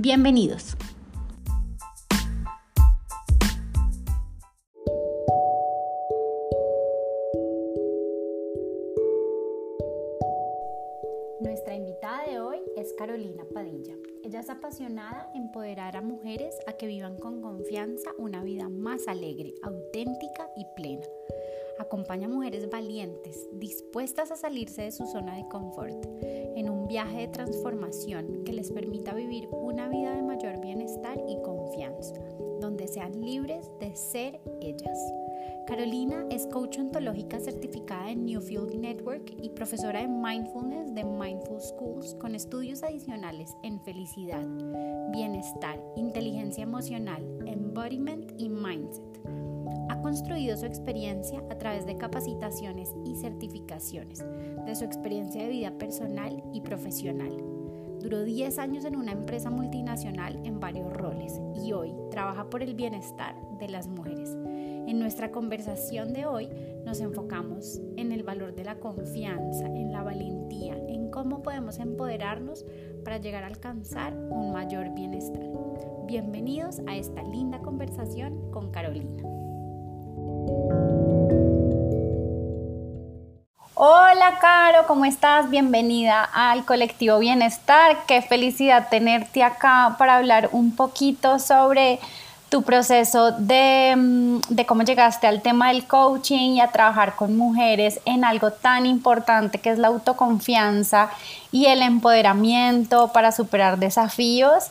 Bienvenidos. Nuestra invitada de hoy es Carolina Padilla. Ella es apasionada en empoderar a mujeres a que vivan con confianza una vida más alegre, auténtica y plena. Acompaña a mujeres valientes, dispuestas a salirse de su zona de confort, en un viaje de transformación que les permita vivir una vida de mayor bienestar y confianza, donde sean libres de ser ellas. Carolina es coach ontológica certificada en Newfield Network y profesora de mindfulness de Mindful Schools con estudios adicionales en felicidad, bienestar, inteligencia emocional, embodiment y mindset ha construido su experiencia a través de capacitaciones y certificaciones, de su experiencia de vida personal y profesional. Duró 10 años en una empresa multinacional en varios roles y hoy trabaja por el bienestar de las mujeres. En nuestra conversación de hoy nos enfocamos en el valor de la confianza, en la valentía, en cómo podemos empoderarnos para llegar a alcanzar un mayor bienestar. Bienvenidos a esta linda conversación con Carolina. Hola Caro, ¿cómo estás? Bienvenida al colectivo Bienestar. Qué felicidad tenerte acá para hablar un poquito sobre tu proceso de, mm, de, cómo llegaste al tema del coaching y a trabajar con mujeres en algo tan importante que es la autoconfianza y el empoderamiento para superar desafíos.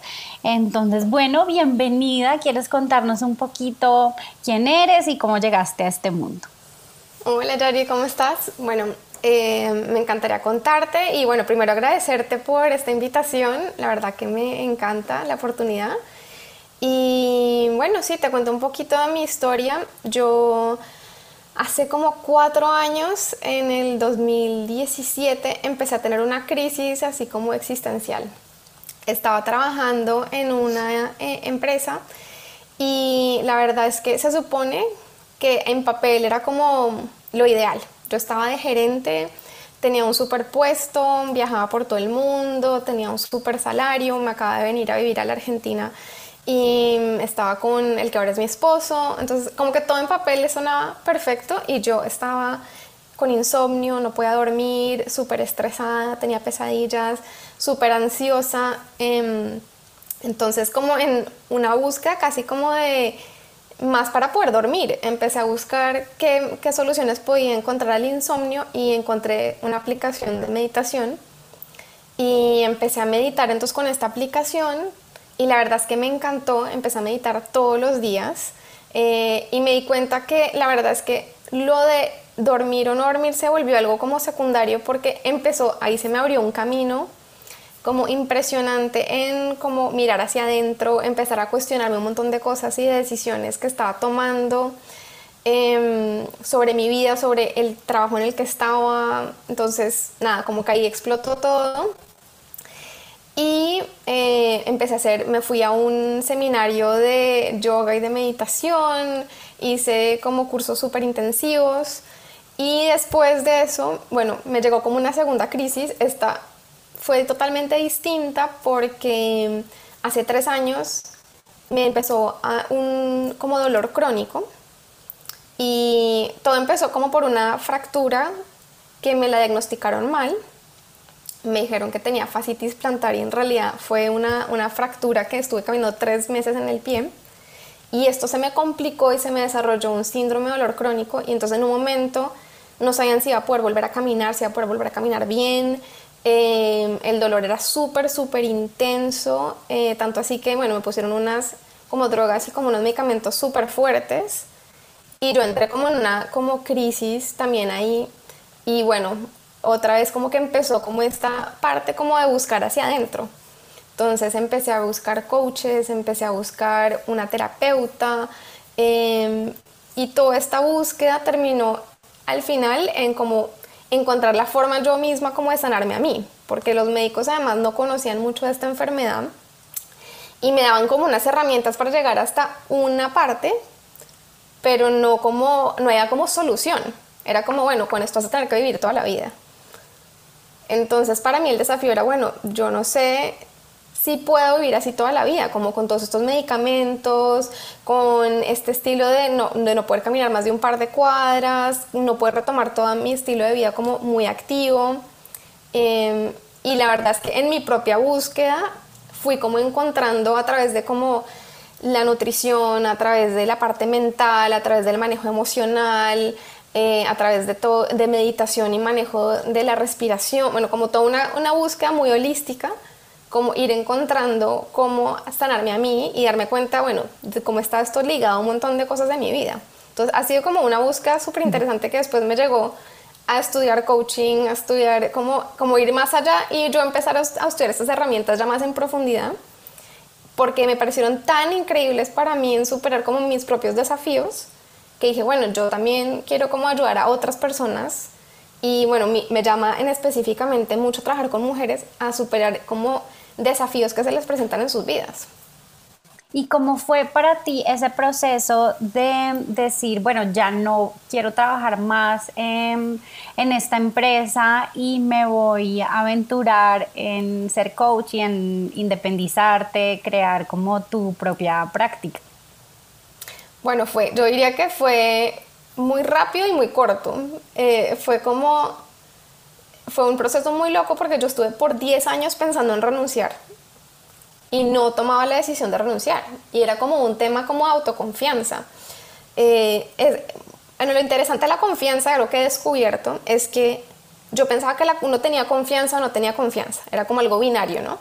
Entonces, bueno, bienvenida. ¿Quieres contarnos un poquito quién eres y cómo llegaste a este mundo? Hola Yari, ¿cómo estás? Bueno, eh, me encantaría contarte y bueno, primero agradecerte por esta invitación. La verdad que me encanta la oportunidad. Y bueno, sí, te cuento un poquito de mi historia. Yo hace como cuatro años, en el 2017, empecé a tener una crisis así como existencial. Estaba trabajando en una eh, empresa y la verdad es que se supone que en papel era como lo ideal. Yo estaba de gerente, tenía un super puesto, viajaba por todo el mundo, tenía un super salario, me acaba de venir a vivir a la Argentina y estaba con el que ahora es mi esposo, entonces como que todo en papel le sonaba perfecto y yo estaba con insomnio, no podía dormir, súper estresada, tenía pesadillas, súper ansiosa, em, entonces como en una búsqueda casi como de más para poder dormir, empecé a buscar qué, qué soluciones podía encontrar al insomnio y encontré una aplicación de meditación y empecé a meditar. Entonces con esta aplicación y la verdad es que me encantó, empecé a meditar todos los días eh, y me di cuenta que la verdad es que lo de dormir o no dormir se volvió algo como secundario porque empezó, ahí se me abrió un camino como impresionante en como mirar hacia adentro, empezar a cuestionarme un montón de cosas y de decisiones que estaba tomando em, sobre mi vida, sobre el trabajo en el que estaba. Entonces, nada, como que ahí explotó todo. Y eh, empecé a hacer, me fui a un seminario de yoga y de meditación, hice como cursos súper intensivos. Y después de eso, bueno, me llegó como una segunda crisis, esta fue totalmente distinta porque hace tres años me empezó un como dolor crónico. Y todo empezó como por una fractura que me la diagnosticaron mal me dijeron que tenía fascitis plantar y en realidad fue una, una fractura que estuve caminando tres meses en el pie. Y esto se me complicó y se me desarrolló un síndrome de dolor crónico y entonces en un momento no sabían si iba a poder volver a caminar, si iba a poder volver a caminar bien. Eh, el dolor era súper, súper intenso, eh, tanto así que, bueno, me pusieron unas como drogas y como unos medicamentos súper fuertes y yo entré como en una como crisis también ahí y bueno, otra vez como que empezó como esta parte como de buscar hacia adentro. Entonces empecé a buscar coaches, empecé a buscar una terapeuta em, y toda esta búsqueda terminó al final en como encontrar la forma yo misma como de sanarme a mí, porque los médicos además no conocían mucho de esta enfermedad y me daban como unas herramientas para llegar hasta una parte, pero no como no había como solución. Era como, bueno, con esto vas a tener que vivir toda la vida. Entonces para mí el desafío era, bueno, yo no sé sí puedo vivir así toda la vida, como con todos estos medicamentos, con este estilo de no, de no poder caminar más de un par de cuadras, no poder retomar todo mi estilo de vida como muy activo. Em, y la verdad es que en mi propia búsqueda fui como encontrando a través de como la nutrición, a través de la parte mental, a través del manejo emocional, eh, a través de, todo, de meditación y manejo de la respiración, bueno, como toda una, una búsqueda muy holística como ir encontrando cómo sanarme a mí y darme cuenta, bueno, de cómo está esto ligado a un montón de cosas de mi vida. Entonces ha sido como una búsqueda súper interesante que después me llegó a estudiar coaching, a estudiar cómo, cómo ir más allá y yo empezar a, estudiar estas herramientas ya más en profundidad porque me parecieron tan increíbles para mí en superar como mis propios desafíos que dije, bueno, yo también quiero como ayudar a otras personas y bueno, me llama en específicamente mucho trabajar con mujeres a superar como desafíos que se les presentan en sus vidas. ¿Y cómo fue para ti ese proceso de decir, bueno, ya no quiero trabajar más en, en, esta empresa y me voy a aventurar en ser coach y en independizarte, crear como tu propia práctica? Bueno, fue, yo diría que fue muy rápido y muy corto. Eh, fue como, fue un proceso muy loco porque yo estuve por 10 años pensando en renunciar y no tomaba la decisión de renunciar. Y era como un tema como autoconfianza. Eh, bueno, lo interesante de la confianza, lo que he descubierto, es que yo pensaba que la, uno tenía confianza o no tenía confianza. Era como algo binario, ¿no?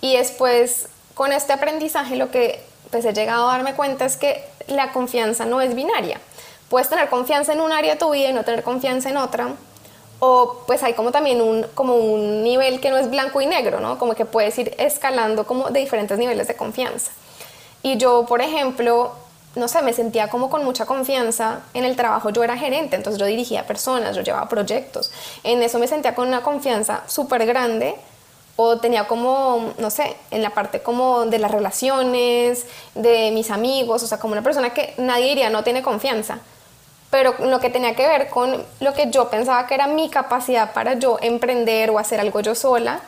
Y después, con este aprendizaje, lo que pues, he llegado a darme cuenta es que la confianza no es binaria puedes tener confianza en un área de tu vida y no tener confianza en otra. O pues hay como también un, como un nivel que no es blanco y negro, ¿no? Como que puedes ir escalando como de diferentes niveles de confianza. Y yo, por ejemplo, no sé, me sentía como con mucha confianza en el trabajo. Yo era gerente, entonces yo dirigía personas, yo llevaba proyectos. En eso me sentía con una confianza súper grande. O tenía como, no sé, en la parte como de las relaciones, de mis amigos, o sea, como una persona que nadie diría no tiene confianza pero lo que tenía que ver con lo que yo pensaba que era mi capacidad para yo emprender o hacer algo yo sola,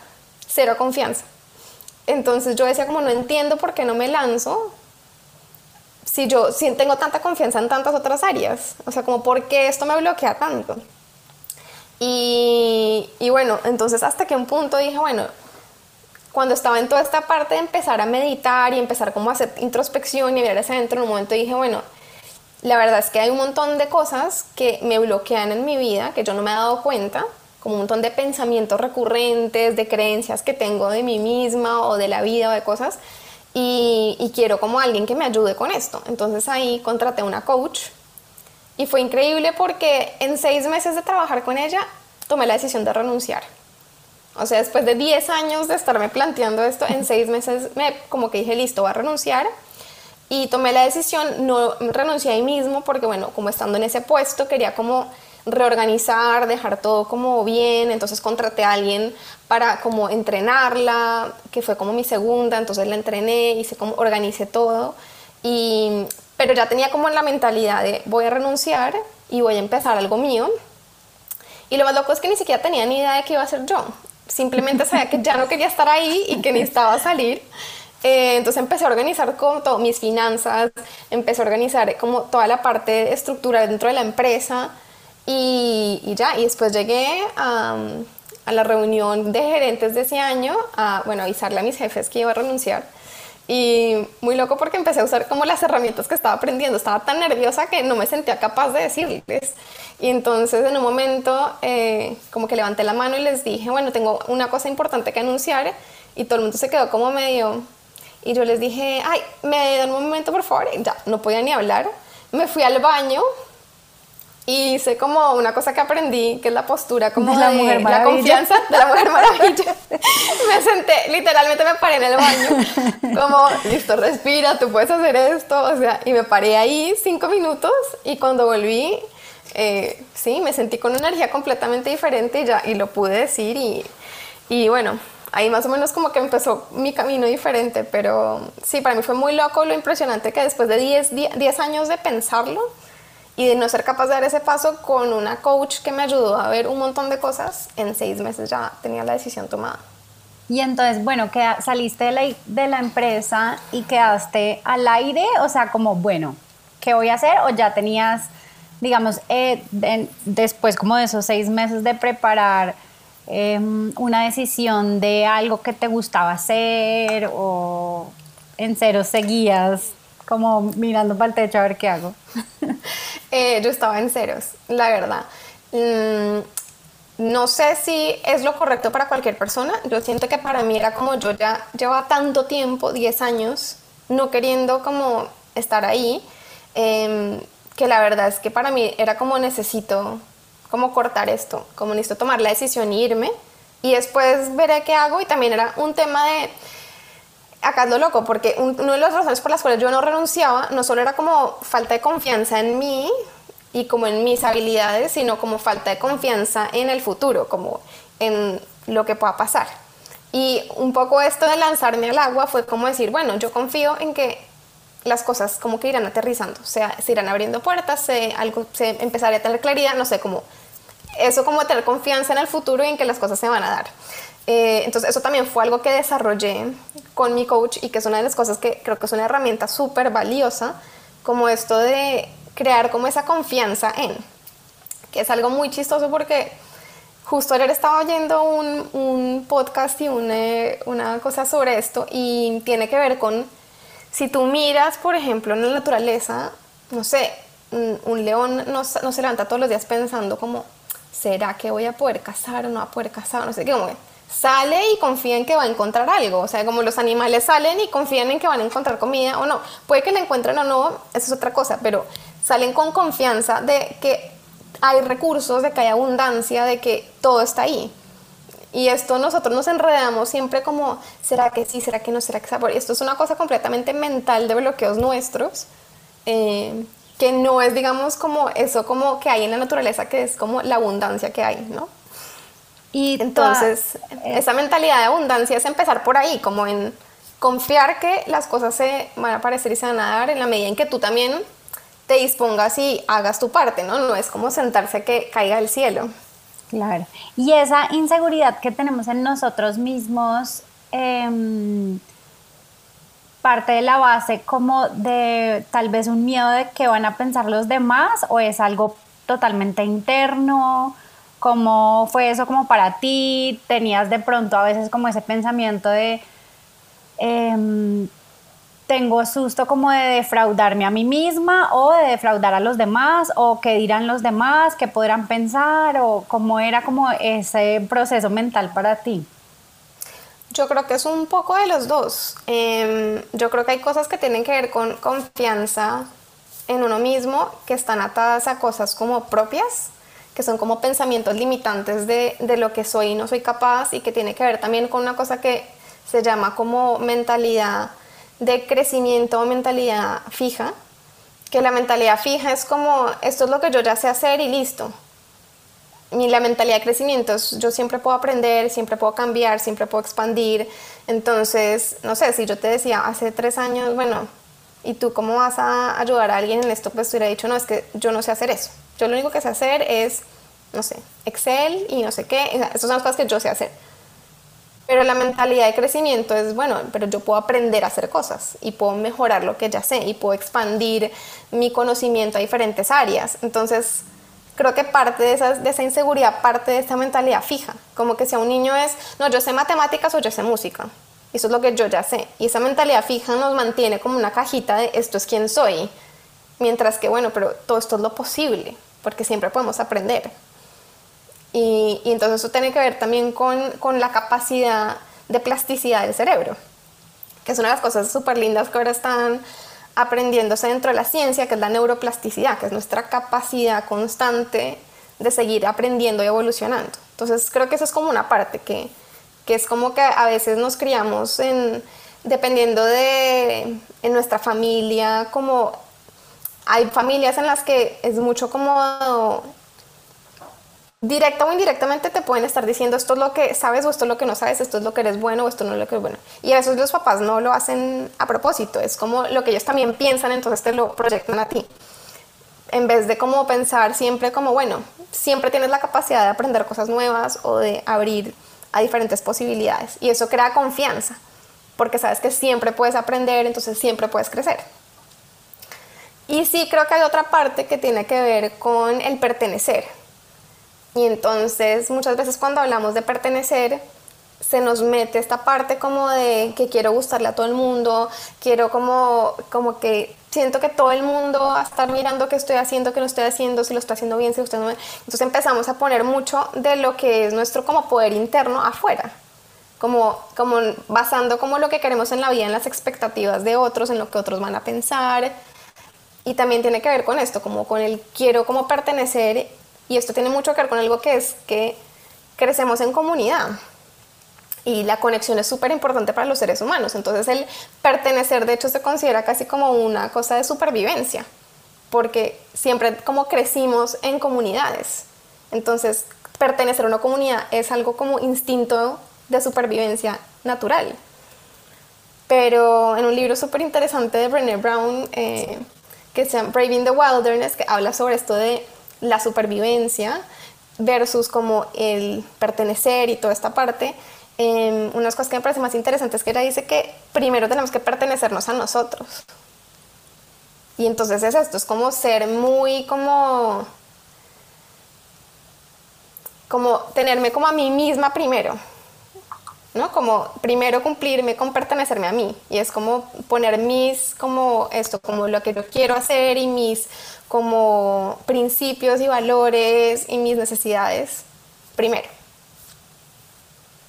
cero confianza. Entonces yo decía como no entiendo por qué no me lanzo si yo si tengo tanta confianza en tantas otras áreas, o sea, como por qué esto me bloquea tanto. Y, y bueno, entonces hasta que un punto dije, bueno, cuando estaba en toda esta parte de empezar a meditar y empezar como a hacer introspección y mirar hacia adentro, en un momento dije, bueno, la verdad es que hay un montón de cosas que me bloquean en mi vida, que yo no me he dado cuenta, como un montón de pensamientos recurrentes, de creencias que tengo de mí misma o de la vida o de cosas, y, quiero como alguien que me ayude con esto. Entonces ahí contraté una coach y fue increíble porque en seis meses de trabajar con ella tomé la decisión de renunciar. O sea, después de 10 años de estarme planteando esto, en seis meses me como que dije, listo, voy a renunciar y tomé la decisión, no renuncié ahí mismo porque bueno, como estando en ese puesto quería como reorganizar, dejar todo como bien, entonces contraté a alguien para como entrenarla, que fue como mi segunda, entonces la entrené, hice como organicé todo. Y pero ya tenía como la mentalidad de voy a renunciar y voy a empezar algo mío. Y lo más loco es que ni siquiera tenía ni idea de qué iba a hacer yo. Simplemente sabía que ya no quería estar ahí y que necesitaba salir. Eh, entonces empecé a organizar como todo, mis finanzas, empecé a organizar como toda la parte estructural dentro de la empresa y, ya, y después llegué a, a, la reunión de gerentes de ese año a, bueno, avisarle a mis jefes que iba a renunciar. Y muy loco porque empecé a usar como las herramientas que estaba aprendiendo. Estaba tan nerviosa que no me sentía capaz de decirles. Y entonces en un momento eh, como que levanté la mano y les dije, bueno, tengo una cosa importante que anunciar. Y todo el mundo se quedó como medio, y yo les dije, ay, me dan un momento, por favor. ya, no podía ni hablar. Me fui al baño y hice como una cosa que aprendí, que es la postura como de la, mujer la confianza de la mujer maravilla. me senté, literalmente me paré en el baño, como, listo, respira, tú puedes hacer esto, o sea, y me paré ahí cinco minutos y cuando volví, eh, sí, me sentí con una energía completamente diferente y ya, y lo pude decir y, y bueno, ahí más o menos como que empezó mi camino diferente, pero sí, para mí fue muy loco lo impresionante que después de 10, 10 años de pensarlo, y de no ser capaz de dar ese paso con una coach que me ayudó a ver un montón de cosas, en seis meses ya tenía la decisión tomada. Y entonces, bueno, que saliste de la, de la empresa y quedaste al aire, o sea, como, bueno, ¿qué voy a hacer? O ya tenías, digamos, eh, después como de esos seis meses de preparar em, una decisión de algo que te gustaba hacer o en cero seguías como mirando para el techo a ver qué hago. Eh, yo estaba en ceros, la verdad. Mm, no sé si es lo correcto para cualquier persona. Yo siento que para mí era como yo ya llevaba tanto tiempo, 10 años, no queriendo como estar ahí, em, que la verdad es que para mí era como necesito como cortar esto, como necesito tomar la decisión e irme y después veré qué hago y también era un tema de acá loco, porque una de las razones por las cuales yo no renunciaba no solo era como falta de confianza en mí y como en mis habilidades, sino como falta de confianza en el futuro, como en lo que pueda pasar. Y un poco esto de lanzarme al agua fue como decir, bueno, yo confío en que las cosas como que irán aterrizando, o sea, se irán abriendo puertas, se, algo, se empezaría a tener claridad, no sé, como eso como tener confianza en el futuro y en que las cosas se van a dar. Eh, entonces eso también fue algo que desarrollé con mi coach y que es una de las cosas que creo que es una herramienta súper valiosa, como esto de crear como esa confianza en, que es algo muy chistoso porque justo ayer estaba oyendo un, un podcast y una, una cosa sobre esto y tiene que ver con si tú miras, por ejemplo, en la naturaleza, no sé, un, león no, no, se levanta todos los días pensando como, ¿será que voy a poder cazar o no a poder cazar? No sé qué, como sale y confía en que va a encontrar algo. O sea, como los animales salen y confían en que van a encontrar comida o no. Puede que la encuentren o no, eso es otra cosa, pero salen con confianza de que hay recursos, de que hay abundancia, de que todo está ahí. Y esto nosotros nos enredamos siempre como, ¿será que sí? ¿Será que no? ¿Será que sí? Esto es una cosa completamente mental de bloqueos nuestros, eh, que no es, digamos, como eso como que hay en la naturaleza, que es como la abundancia que hay, ¿no? Y entonces, eh, esa mentalidad de abundancia es empezar por ahí, como en confiar que las cosas se van a aparecer y se van a dar en la medida en que tú también te dispongas y hagas tu parte, ¿no? No es como sentarse que caiga el cielo. Claro. Y esa inseguridad que tenemos en nosotros mismos, em, parte de la base como de tal vez un miedo de que van a pensar los demás o es algo totalmente interno ¿Cómo fue eso como para ti? ¿Tenías de pronto a veces como ese pensamiento de... Em, tengo susto como de defraudarme a mí misma o de defraudar a los demás o qué dirán los demás, qué podrán pensar o cómo era como ese proceso mental para ti. Yo creo que es un poco de los dos. Em, yo creo que hay cosas que tienen que ver con confianza en uno mismo que están atadas a cosas como propias que son como pensamientos limitantes de, de lo que soy y no soy capaz y que tiene que ver también con una cosa que se llama como mentalidad de crecimiento o mentalidad fija, que la mentalidad fija es como, esto es lo que yo ya sé hacer y listo. Y la mentalidad de crecimiento es, yo siempre puedo aprender, siempre puedo cambiar, siempre puedo expandir. Entonces, no sé, si yo te decía hace tres años, bueno, ¿y tú cómo vas a ayudar a alguien en esto? Pues te hubiera dicho, no, es que yo no sé hacer eso. Yo lo único que sé hacer es, no sé, Excel y no sé qué. Esas son las cosas que yo sé hacer. Pero la mentalidad de crecimiento es, bueno, pero yo puedo aprender a hacer cosas y puedo mejorar lo que ya sé y puedo expandir mi conocimiento a diferentes áreas. Entonces, creo que parte de, esa inseguridad, parte de esta mentalidad fija. Como que si a un niño es, no, yo sé matemáticas o yo sé música. Eso es lo que yo ya sé. Y esa mentalidad fija nos mantiene como una cajita de esto es quién soy. Mientras que, bueno, pero todo esto es lo posible porque siempre podemos aprender. Y, entonces eso tiene que ver también con, con, la capacidad de plasticidad del cerebro, que es una de las cosas súper lindas que ahora están aprendiéndose dentro de la ciencia, que es la neuroplasticidad, que es nuestra capacidad constante de seguir aprendiendo y evolucionando. Entonces creo que eso es como una parte que, que es como que a veces nos criamos en, dependiendo de en nuestra familia, como hay familias en las que es mucho como directa o indirectamente te pueden estar diciendo esto es lo que sabes o esto es lo que no sabes, esto es lo que eres bueno o esto no es lo que es bueno. Y a veces los papás no lo hacen a propósito, es como lo que ellos también piensan, entonces te lo proyectan a ti. En vez de como pensar siempre como, bueno, siempre tienes la capacidad de aprender cosas nuevas o de abrir a diferentes posibilidades. Y eso crea confianza, porque sabes que siempre puedes aprender, entonces siempre puedes crecer. Y sí creo que hay otra parte que tiene que ver con el pertenecer y entonces muchas veces cuando hablamos de pertenecer, se nos mete esta parte como de que quiero gustarle a todo el mundo, quiero como, como que siento que todo el mundo va a estar mirando qué estoy haciendo, qué no estoy haciendo, si lo estoy haciendo bien, si usted no... Entonces empezamos a poner mucho de lo que es nuestro como poder interno afuera, como, como basando como lo que queremos en la vida en las expectativas de otros, en lo que otros van a pensar. Y también tiene que ver con esto, como con el quiero como pertenecer y esto tiene mucho que ver con algo que es que crecemos en comunidad. Y la conexión es súper importante para los seres humanos. Entonces el pertenecer, de hecho, se considera casi como una cosa de supervivencia, porque siempre como crecimos en comunidades. Entonces pertenecer a una comunidad es algo como instinto de supervivencia natural. Pero en un libro súper interesante de Brené Brown, eh, que se llama Braving the Wilderness, que habla sobre esto de la supervivencia versus como el pertenecer y toda esta parte, eh, unas cosas que me parece más interesantes que ella dice que primero tenemos que pertenecernos a nosotros. Y entonces es esto, es como ser muy como como tenerme como a mí misma primero, ¿no? Como primero cumplirme con pertenecerme a mí y es como poner mis como esto, como lo que yo quiero hacer y mis como principios y valores y mis necesidades primero.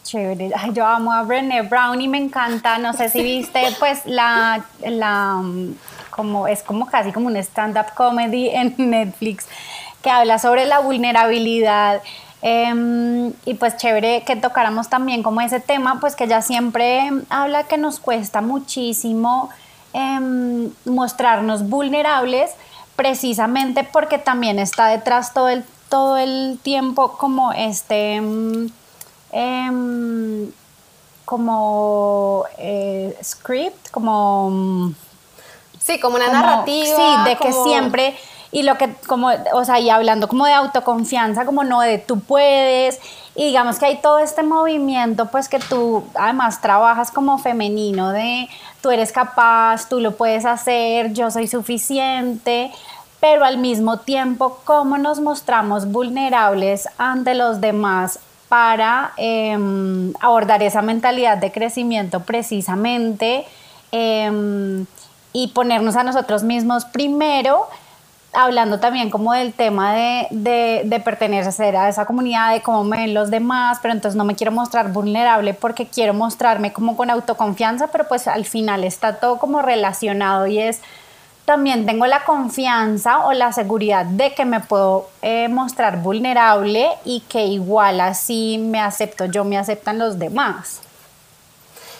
Chévere. yo amo a Brené Brown y me encanta, no sé si viste, pues la, la como es como casi como un stand-up comedy en Netflix que habla sobre la vulnerabilidad. Em, y pues chévere que tocáramos también como ese tema, pues que ella siempre habla que nos cuesta muchísimo em, mostrarnos vulnerables, precisamente porque también está detrás todo el, todo el tiempo como este, em, em, como eh, script, como... Sí, como una narrativa. Sí, de que siempre y lo que como o sea y hablando como de autoconfianza como no de tú puedes y digamos que hay todo este movimiento pues que tú además trabajas como femenino de tú eres capaz tú lo puedes hacer yo soy suficiente pero al mismo tiempo cómo nos mostramos vulnerables ante los demás para em, abordar esa mentalidad de crecimiento precisamente em, y ponernos a nosotros mismos primero, hablando también como del tema de, de, de, pertenecer a esa comunidad, de cómo me ven los demás, pero entonces no me quiero mostrar vulnerable porque quiero mostrarme como con autoconfianza, pero pues al final está todo como relacionado y es también tengo la confianza o la seguridad de que me puedo eh, mostrar vulnerable y que igual así me acepto yo, me aceptan los demás.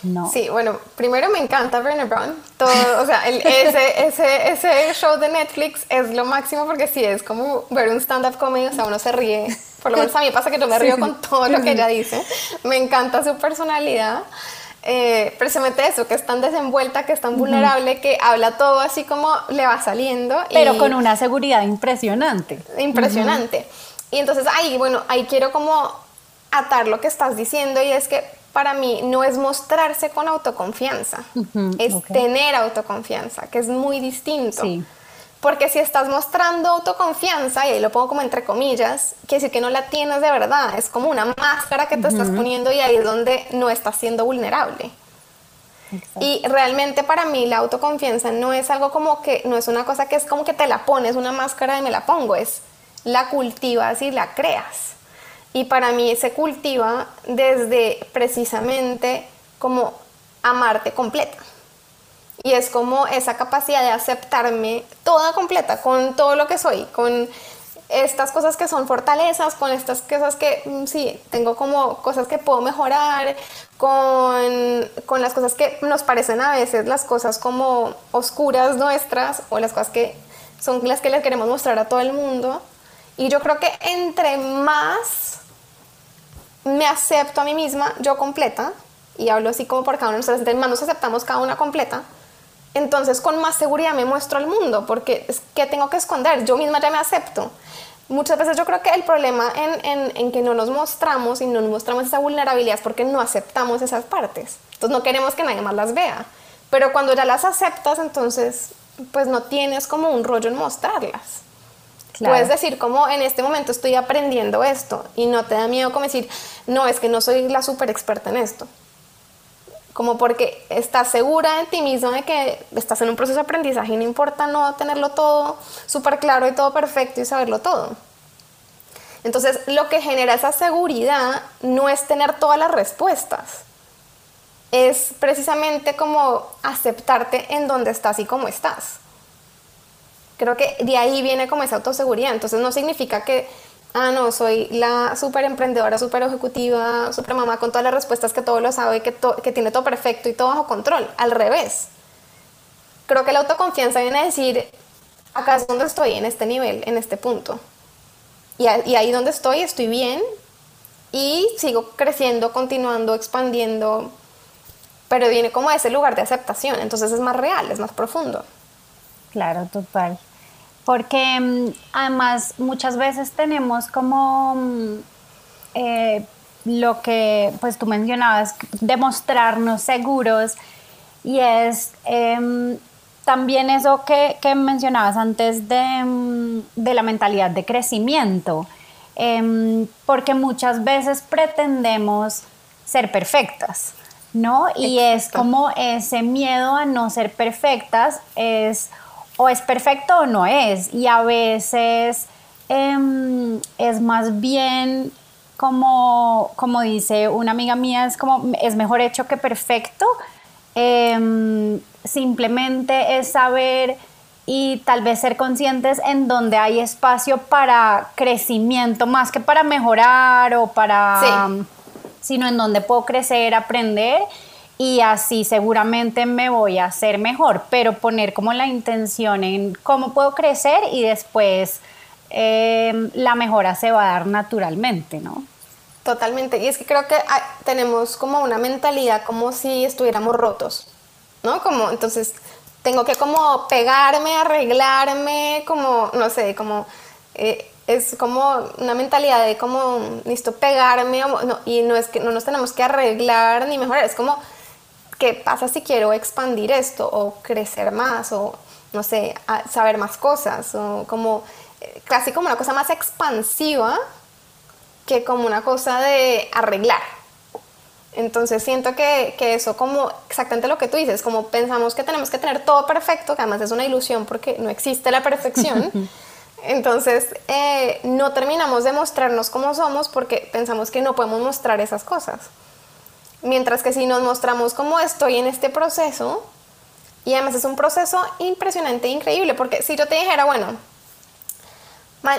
No. Sí, bueno, primero me encanta Brené Brown. Todo, o sea, ese, ese, ese show de Netflix es lo máximo porque sí, es como ver un stand-up comedy, o sea, uno se ríe. Por lo menos a mí pasa que yo me río con todo lo que ella dice. Me encanta su personalidad eh, precisamente eso, que es tan desenvuelta, que es tan vulnerable, que habla todo así como le va saliendo. Pero con una seguridad impresionante. Impresionante. Y entonces ahí, bueno, ahí quiero como atar lo que estás diciendo y es que para mí no es mostrarse con autoconfianza, es tener autoconfianza, que es muy distinto. Sí. Porque si estás mostrando autoconfianza, y ahí lo pongo como entre comillas, quiere decir que no la tienes de verdad, es como una máscara que te estás poniendo y ahí es donde no estás siendo vulnerable. Y realmente para mí la autoconfianza no es algo como que, no es una cosa que es como que te la pones, una máscara y me la pongo, es la cultivas y la creas. Y para mí se cultiva desde precisamente como amarte completa. Y es como esa capacidad de aceptarme toda completa, con todo lo que soy, con estas cosas que son fortalezas, con estas cosas que mm, sí, tengo como cosas que puedo mejorar, con, con, las cosas que nos parecen a veces las cosas como oscuras nuestras o las cosas que son las que les queremos mostrar a todo el mundo. Y yo creo que entre más me acepto a mí misma, yo completa, y hablo así como por cada uno de nosotros, más nos aceptamos cada una completa, entonces con más seguridad me muestro al mundo, porque es que tengo que esconder, yo misma ya me acepto. Muchas veces yo creo que el problema en, en, en, que no nos mostramos y no nos mostramos esa vulnerabilidad es porque no aceptamos esas partes. Entonces no queremos que nadie más las vea. Pero cuando ya las aceptas, entonces pues no tienes como un rollo en mostrarlas. Puedes decir como en este momento estoy aprendiendo esto y no te da miedo como decir, no, es que no soy la súper experta en esto como porque estás segura de ti misma de que estás en un proceso de aprendizaje y no importa no tenerlo todo súper claro y todo perfecto y saberlo todo. Entonces, lo que genera esa seguridad no es tener todas las respuestas, es precisamente como aceptarte en donde estás y cómo estás. Creo que de ahí viene como esa autoseguridad. Entonces, no significa que ah, no, soy la súper emprendedora, súper ejecutiva, súper mamá con todas las respuestas que todo lo sabe, que, que tiene todo perfecto y todo bajo control. Al revés. Creo que la autoconfianza viene a decir, acá es donde estoy, en este nivel, en este punto. Y, y ahí donde estoy, estoy bien y sigo creciendo, continuando, expandiendo, pero viene como a ese lugar de aceptación, entonces es más real, es más profundo. Claro, total porque mm, además muchas veces tenemos como mm, eh, lo que pues tú mencionabas, demostrarnos seguros y es em, también eso que, mencionabas antes de, mm, de, la mentalidad de crecimiento, em, porque muchas veces pretendemos ser perfectas, ¿no? Y es como ese miedo a no ser perfectas es o es perfecto o no es. Y a veces em, es más bien como, como dice una amiga mía, es como es mejor hecho que perfecto. Em, simplemente es saber y tal vez ser conscientes en donde hay espacio para crecimiento más que para mejorar o para sino en donde puedo crecer, aprender y así seguramente me voy a hacer mejor, pero poner como la intención en cómo puedo crecer y después em, la mejora se va a dar naturalmente, ¿no? Totalmente, y es que creo que tenemos como una mentalidad como si estuviéramos rotos, ¿no? Como entonces tengo que como pegarme, arreglarme, como, no sé, como... Eh, es como una mentalidad de como, listo, pegarme, y no es que no nos tenemos que arreglar ni mejorar, es como ¿qué pasa si quiero expandir esto o crecer más o, no sé, saber más cosas? O como, eh, casi como una cosa más expansiva que como una cosa de arreglar. Entonces siento que, que, eso como exactamente lo que tú dices, como pensamos que tenemos que tener todo perfecto, que además es una ilusión porque no existe la perfección. Entonces eh, no terminamos de mostrarnos como somos porque pensamos que no podemos mostrar esas cosas. Mientras que si nos mostramos cómo estoy en este proceso, y además es un proceso impresionante e increíble, porque si yo te dijera, bueno,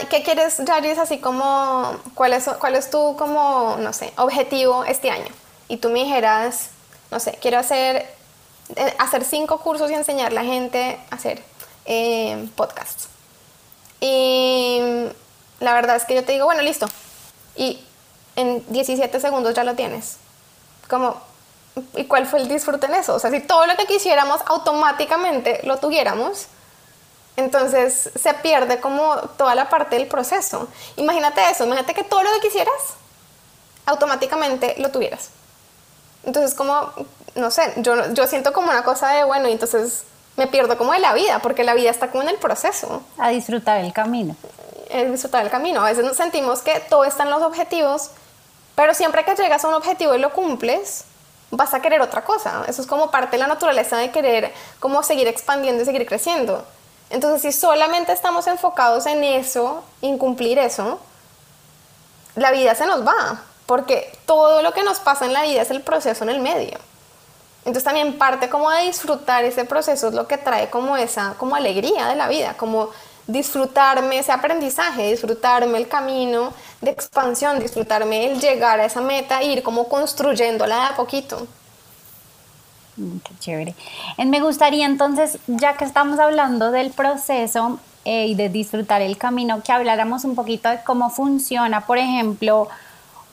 ¿qué quieres, Jaris, así como, cuál es, cuál es tu, como, no sé, objetivo este año? Y tú me dijeras, no sé, quiero hacer, eh, hacer cinco cursos y enseñar a la gente a hacer eh, podcasts. Y la verdad es que yo te digo, bueno, listo. Y en 17 segundos ya lo tienes como, ¿y cuál fue el disfrute en eso? O sea, si todo lo que quisiéramos automáticamente lo tuviéramos, entonces se pierde como toda la parte del proceso. Imagínate eso, imagínate que todo lo que quisieras automáticamente lo tuvieras. Entonces como, no sé, yo, yo siento como una cosa de, bueno, y entonces me pierdo como de la vida, porque la vida está como en el proceso. A disfrutar el camino. A disfrutar el camino. A veces nos sentimos que todo está en los objetivos pero siempre que llegas a un objetivo y lo cumples, vas a querer otra cosa. Eso es como parte de la naturaleza de querer como seguir expandiendo y seguir creciendo. Entonces, si solamente estamos enfocados en eso, en cumplir eso, la vida se nos va, porque todo lo que nos pasa en la vida es el proceso en el medio. Entonces también parte como de disfrutar ese proceso es lo que trae como esa como alegría de la vida, como disfrutarme ese aprendizaje, disfrutarme el camino de expansión, disfrutarme el llegar a esa meta e ir como construyéndola de a poquito. Mm, qué chévere. Me gustaría entonces, ya que estamos hablando del proceso eh, y de disfrutar el camino, que habláramos un poquito de cómo funciona, por ejemplo,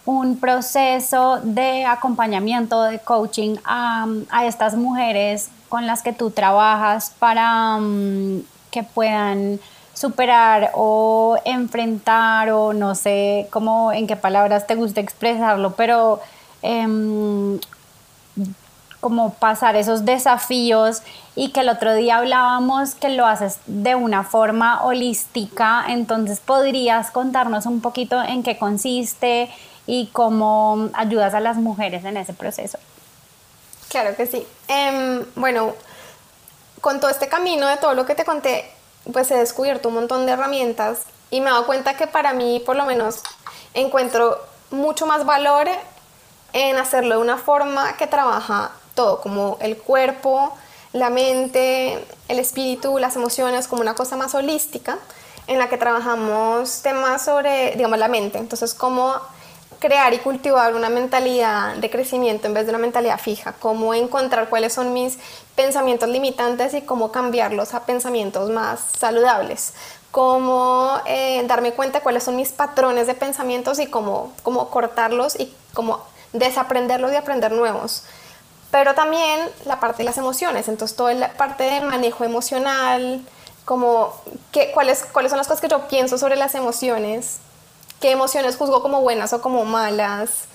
un proceso de acompañamiento, de coaching a, estas mujeres con las que tú trabajas para mm, que puedan superar o enfrentar o no sé cómo, en qué palabras te gusta expresarlo, pero em, como pasar esos desafíos y que el otro día hablábamos que lo haces de una forma holística, entonces podrías contarnos un poquito en qué consiste y cómo ayudas a las mujeres en ese proceso. Claro que sí. Em, bueno, con todo este camino de todo lo que te conté, pues he descubierto un montón de herramientas y me he dado cuenta que para mí, por lo menos, encuentro mucho más valor en hacerlo de una forma que trabaja todo, como el cuerpo, la mente, el espíritu, las emociones, como una cosa más holística, en la que trabajamos temas sobre, digamos, la mente. Entonces, cómo crear y cultivar una mentalidad de crecimiento en vez de una mentalidad fija, cómo encontrar cuáles son mis pensamientos limitantes y cómo cambiarlos a pensamientos más saludables, cómo eh, darme cuenta cuáles son mis patrones de pensamientos y cómo, cómo cortarlos y cómo desaprenderlos y aprender nuevos. Pero también la parte de las emociones, entonces toda la parte de manejo emocional, como qué, cuáles, cuáles son las cosas que yo pienso sobre las emociones, qué emociones juzgo como buenas o como malas,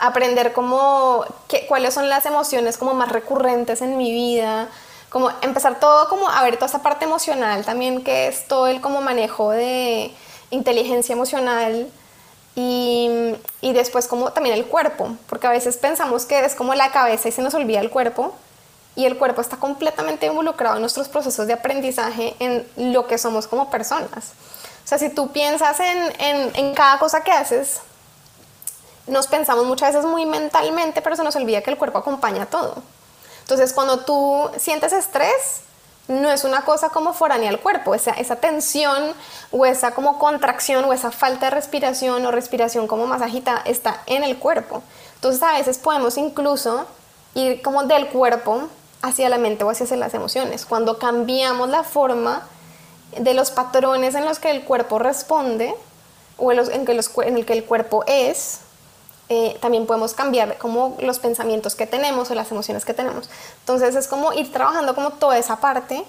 aprender como qué, cuáles son las emociones como más recurrentes en mi vida, como empezar todo como a ver toda esa parte emocional también que es todo el como manejo de inteligencia emocional y, y después como también el cuerpo, porque a veces pensamos que es como la cabeza y se nos olvida el cuerpo y el cuerpo está completamente involucrado en nuestros procesos de aprendizaje en lo que somos como personas. O sea, si tú piensas en, cada cosa que haces, nos pensamos muchas veces muy mentalmente, pero se nos olvida que el cuerpo acompaña todo. Entonces, cuando tú sientes estrés, no es una cosa como foránea al cuerpo, esa, esa tensión o esa como contracción o esa falta de respiración o respiración como más agitada está en el cuerpo. Entonces, a veces podemos incluso ir como del cuerpo hacia la mente o hacia las emociones. Cuando cambiamos la forma de los patrones en los que el cuerpo responde o en, los, en, que el que el cuerpo es, eh, también podemos cambiar como los pensamientos que tenemos o las emociones que tenemos. Entonces es como ir trabajando como toda esa parte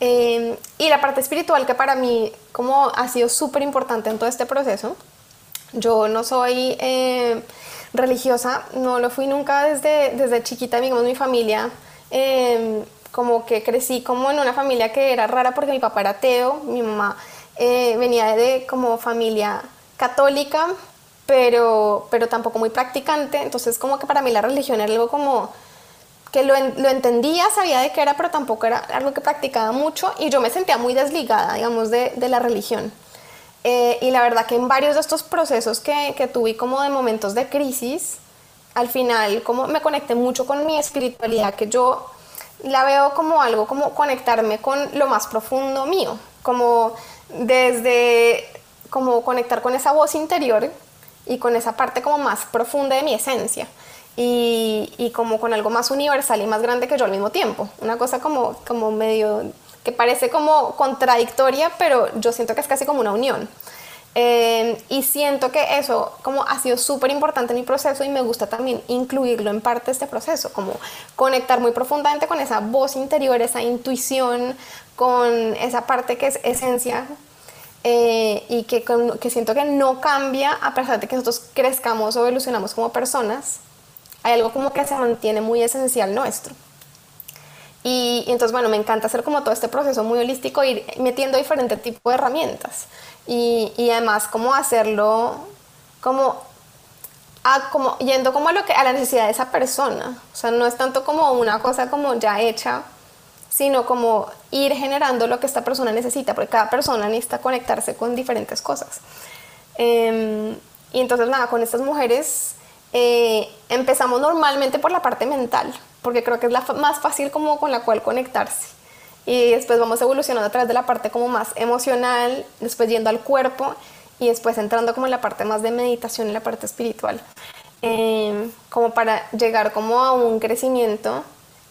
eh, y la parte espiritual que para mí como ha sido súper importante en todo este proceso. Yo no soy eh, religiosa, no lo fui nunca desde, desde chiquita, digamos mi familia como que crecí como en una familia que era rara porque mi papá era ateo, mi mamá eh, venía de como familia católica, pero, pero tampoco muy practicante, entonces como que para mí la religión era algo como que lo, lo, entendía, sabía de qué era, pero tampoco era algo que practicaba mucho y yo me sentía muy desligada, digamos, de, de la religión. Eh, y la verdad que en varios de estos procesos que, que tuve como de momentos de crisis, al final como me conecté mucho con mi espiritualidad, que yo la veo como algo como conectarme con lo más profundo mío, como desde como conectar con esa voz interior y con esa parte como más profunda de mi esencia y, y, como con algo más universal y más grande que yo al mismo tiempo. Una cosa como, como medio que parece como contradictoria, pero yo siento que es casi como una unión. Eh, y siento que eso como ha sido súper importante en mi proceso y me gusta también incluirlo en parte de este proceso, como conectar muy profundamente con esa voz interior, esa intuición, con esa parte que es esencia eh, y que, que siento que no cambia a pesar de que nosotros crezcamos o evolucionamos como personas. Hay algo como que se mantiene muy esencial nuestro. Y, y, entonces, bueno, me encanta hacer como todo este proceso muy holístico, ir metiendo diferentes tipos de herramientas y, además cómo hacerlo como, a, como yendo como a, lo que, a la necesidad de esa persona. O sea, no es tanto como una cosa como ya hecha, sino como ir generando lo que esta persona necesita, porque cada persona necesita conectarse con diferentes cosas. Em, y entonces nada, con estas mujeres eh, empezamos normalmente por la parte mental. porque creo que es la más fácil como con la cual conectarse. Y después vamos evolucionando a través de la parte como más emocional, después yendo al cuerpo y después entrando como en la parte más de meditación, en la parte espiritual. Em, como para llegar como a un crecimiento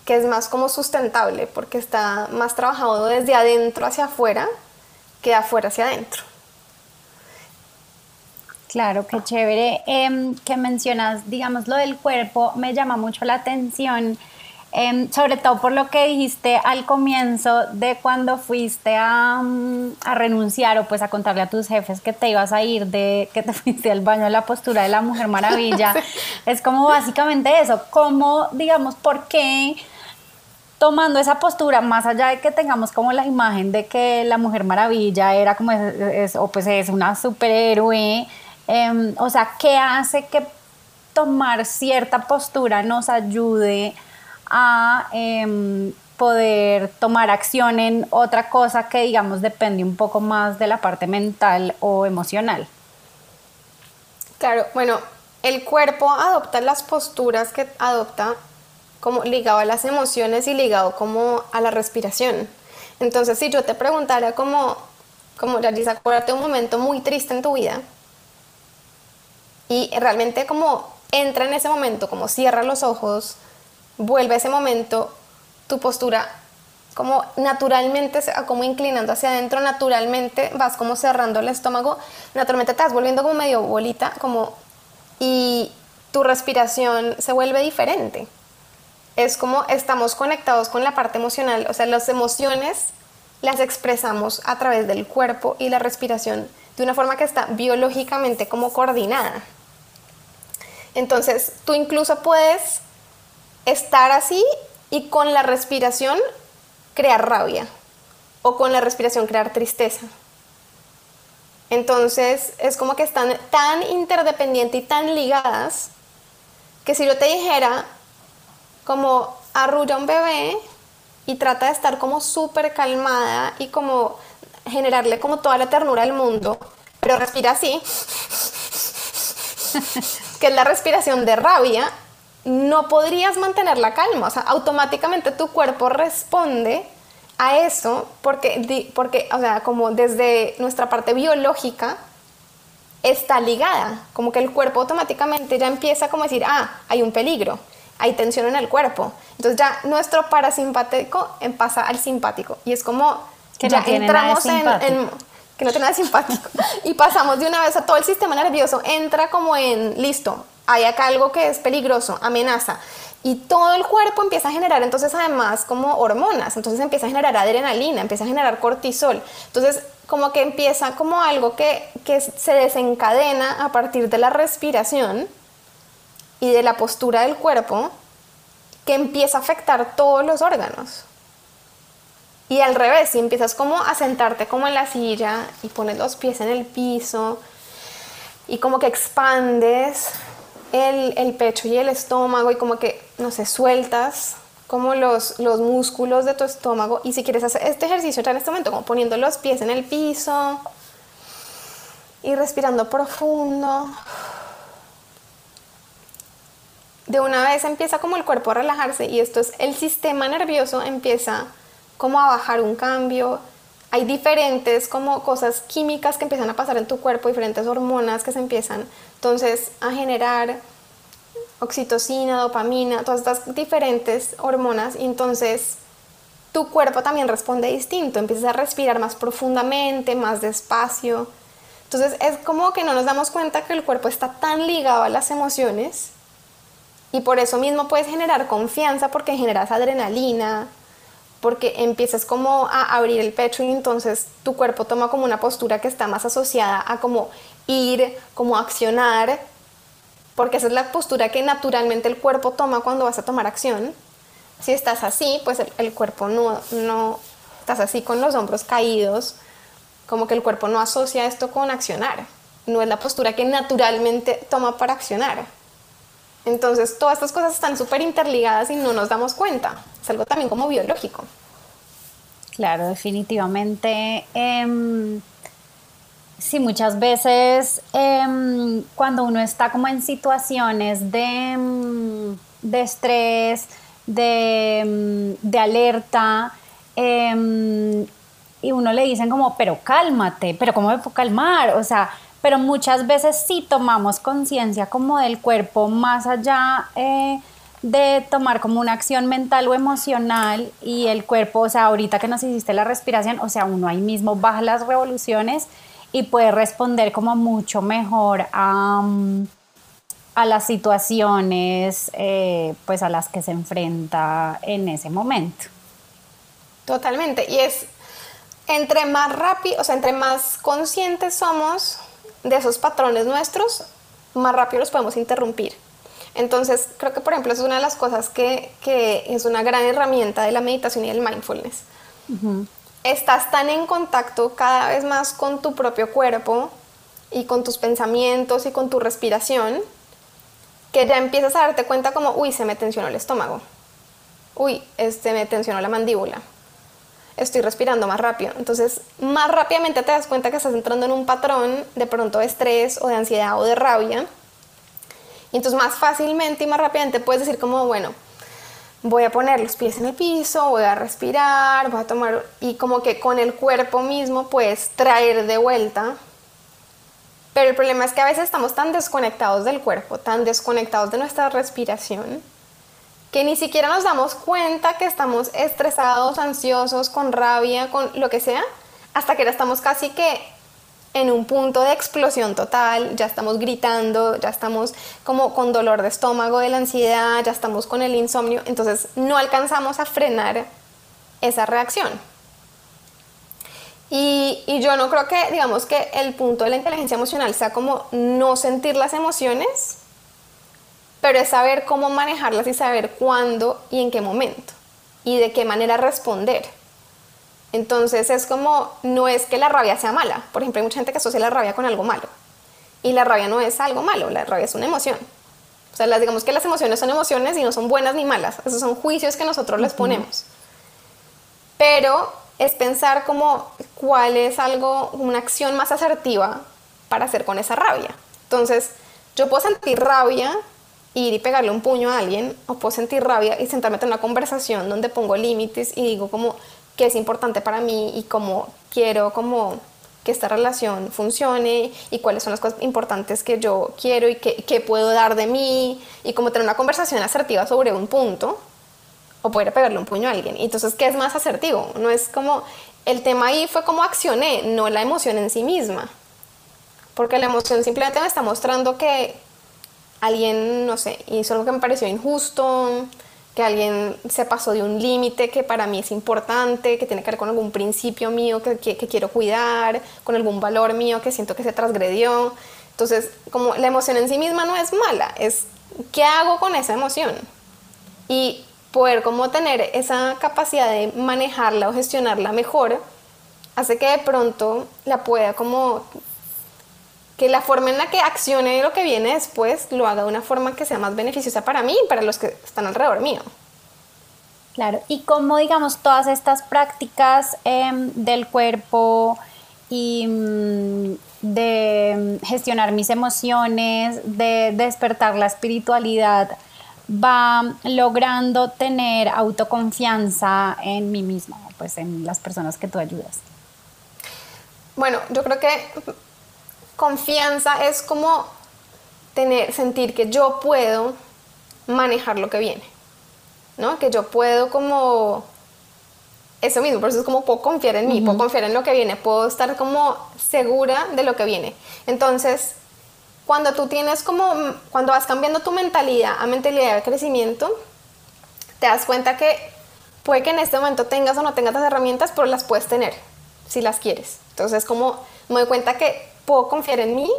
que es más como sustentable, porque está más trabajado desde adentro hacia afuera que de afuera hacia adentro. Claro, qué chévere em, que mencionas, digamos, lo del cuerpo, me llama mucho la atención, em, sobre todo por lo que dijiste al comienzo de cuando fuiste a, mm, a, renunciar o pues a contarle a tus jefes que te ibas a ir, de que te fuiste al baño de la postura de la Mujer Maravilla. Es como básicamente eso, como, digamos, ¿por qué? tomando esa postura, más allá de que tengamos como la imagen de que la Mujer Maravilla era como, es, o pues es una superhéroe, em, o sea, ¿qué hace que tomar cierta postura nos ayude a em, poder tomar acción en otra cosa que digamos depende un poco más de la parte mental o emocional? Claro, bueno, el cuerpo adopta las posturas que adopta como ligado a las emociones y ligado como a la respiración. Entonces, si yo te preguntara como, como Larisa, acuérdate un momento muy triste en tu vida y realmente como entra en ese momento, como cierra los ojos, vuelve ese momento, tu postura como naturalmente como inclinando hacia adentro, naturalmente vas como cerrando el estómago, naturalmente te vas volviendo como medio bolita, como y tu respiración se vuelve diferente es como estamos conectados con la parte emocional, o sea, las emociones las expresamos a través del cuerpo y la respiración de una forma que está biológicamente como coordinada. Entonces, tú incluso puedes estar así y con la respiración crear rabia o con la respiración crear tristeza. Entonces, es como que están tan interdependientes y tan ligadas que si yo te dijera, como arrulla un bebé y trata de estar como súper calmada y como generarle como toda la ternura del mundo, pero respira así, que es la respiración de rabia, no podrías mantener la calma, o sea, automáticamente tu cuerpo responde a eso porque, porque, o sea, como desde nuestra parte biológica está ligada, como que el cuerpo automáticamente ya empieza como a decir, ah, hay un peligro hay tensión en el cuerpo. Entonces ya nuestro parasimpático pasa al simpático. Y es como que ya entramos en, que no tiene nada simpático. Y pasamos de una vez a todo el sistema nervioso entra como en listo, hay acá algo que es peligroso, amenaza y todo el cuerpo empieza a generar entonces además como hormonas, entonces empieza a generar adrenalina, empieza a generar cortisol, entonces como que empieza como algo que, que se desencadena a partir de la respiración y de la postura del cuerpo que empieza a afectar todos los órganos. Y al revés, si empiezas como a sentarte como en la silla y pones los pies en el piso y como que expandes el, pecho y el estómago y como que, no sé, sueltas como los, los músculos de tu estómago y si quieres hacer este ejercicio en este momento, como poniendo los pies en el piso y respirando profundo de una vez empieza como el cuerpo a relajarse y esto es el sistema nervioso empieza como a bajar un cambio. Hay diferentes como cosas químicas que empiezan a pasar en tu cuerpo, diferentes hormonas que se empiezan entonces a generar oxitocina, dopamina, todas estas diferentes hormonas y entonces tu cuerpo también responde distinto, empiezas a respirar más profundamente, más despacio. Entonces es como que no nos damos cuenta que el cuerpo está tan ligado a las emociones y por eso mismo puedes generar confianza porque generas adrenalina, porque empiezas como a abrir el pecho y entonces tu cuerpo toma como una postura que está más asociada a como ir, como accionar, porque esa es la postura que naturalmente el cuerpo toma cuando vas a tomar acción. Si estás así, pues el, cuerpo no, no, estás así con los hombros caídos, como que el cuerpo no asocia esto con accionar, no es la postura que naturalmente toma para accionar. Entonces, todas estas cosas están súper interligadas y no nos damos cuenta. Es algo también como biológico. Claro, definitivamente. Em, sí, muchas veces em, cuando uno está como en situaciones de, em, de estrés, de, mm, alerta. Y uno le dicen como, pero cálmate, pero ¿cómo me puedo calmar? O sea, pero muchas veces sí tomamos conciencia como del cuerpo más allá eh, de tomar como una acción mental o emocional y el cuerpo, o sea, ahorita que nos hiciste la respiración, o sea, uno ahí mismo baja las revoluciones y puede responder como mucho mejor a, mm, las situaciones eh, pues a las que se enfrenta en ese momento. Totalmente, y es entre más rápido, o sea, entre más conscientes somos de esos patrones nuestros, más rápido los podemos interrumpir. Entonces, creo que, por ejemplo, es una de las cosas que, es una gran herramienta de la meditación y del mindfulness. Estás tan en contacto cada vez más con tu propio cuerpo y con tus pensamientos y con tu respiración, que ya empiezas a darte cuenta como, uy, se me tensionó el estómago. Uy, este me tensionó la mandíbula estoy respirando más rápido. Entonces, más rápidamente te das cuenta que estás entrando en un patrón de pronto de estrés o de ansiedad o de rabia. Y entonces más fácilmente y más rápidamente puedes decir como, bueno, voy a poner los pies en el piso, voy a respirar, voy a tomar y como que con el cuerpo mismo puedes traer de vuelta. Pero el problema es que a veces estamos tan desconectados del cuerpo, tan desconectados de nuestra respiración, que ni siquiera nos damos cuenta que estamos estresados, ansiosos, con rabia, con lo que sea, hasta que ya estamos casi que en un punto de explosión total, ya estamos gritando, ya estamos como con dolor de estómago de la ansiedad, ya estamos con el insomnio, entonces no alcanzamos a frenar esa reacción. Y, y, yo no creo que, digamos que el punto de la inteligencia emocional sea como no sentir las emociones, pero es saber cómo manejarlas y saber cuándo y en qué momento y de qué manera responder. Entonces es como, no es que la rabia sea mala. Por ejemplo, hay mucha gente que asocia la rabia con algo malo. Y la rabia no es algo malo, la rabia es una emoción. O sea, las, digamos que las emociones son emociones y no son buenas ni malas. Esos son juicios que nosotros les ponemos. Pero es pensar como cuál es algo, una acción más asertiva para hacer con esa rabia. Entonces, yo puedo sentir rabia ir y pegarle un puño a alguien, o puedo sentir rabia y sentarme en una conversación donde pongo límites y digo como qué es importante para mí y cómo quiero como que esta relación funcione y cuáles son las cosas importantes que yo quiero y qué, puedo dar de mí y como tener una conversación asertiva sobre un punto o poder pegarle un puño a alguien. Entonces, ¿qué es más asertivo? No es como, el tema ahí fue como accioné, no la emoción en sí misma. Porque la emoción simplemente me está mostrando que, alguien, no sé, hizo algo que me pareció injusto, que alguien se pasó de un límite que para mí es importante, que tiene que ver con algún principio mío que, quiero cuidar, con algún valor mío que siento que se transgredió. Entonces, como la emoción en sí misma no es mala, es qué hago con esa emoción. Y poder como tener esa capacidad de manejarla o gestionarla mejor hace que de pronto la pueda como que la forma en la que accione lo que viene después lo haga de una forma que sea más beneficiosa para mí y para los que están alrededor mío. Claro, y como digamos todas estas prácticas em, del cuerpo y mm, de gestionar mis emociones, de despertar la espiritualidad, va logrando tener autoconfianza en mí misma, pues en las personas que tú ayudas. Bueno, yo creo que Confianza es como tener, sentir que yo puedo manejar lo que viene, ¿no? Que yo puedo como eso mismo, por eso es como puedo confiar en mí, puedo confiar en lo que viene, puedo estar como segura de lo que viene. Entonces, cuando tú tienes como, cuando vas cambiando tu mentalidad a mentalidad de crecimiento, te das cuenta que puede que en este momento tengas o no tengas las herramientas, pero las puedes tener si las quieres. Entonces, como me doy cuenta que puedo confiar en mí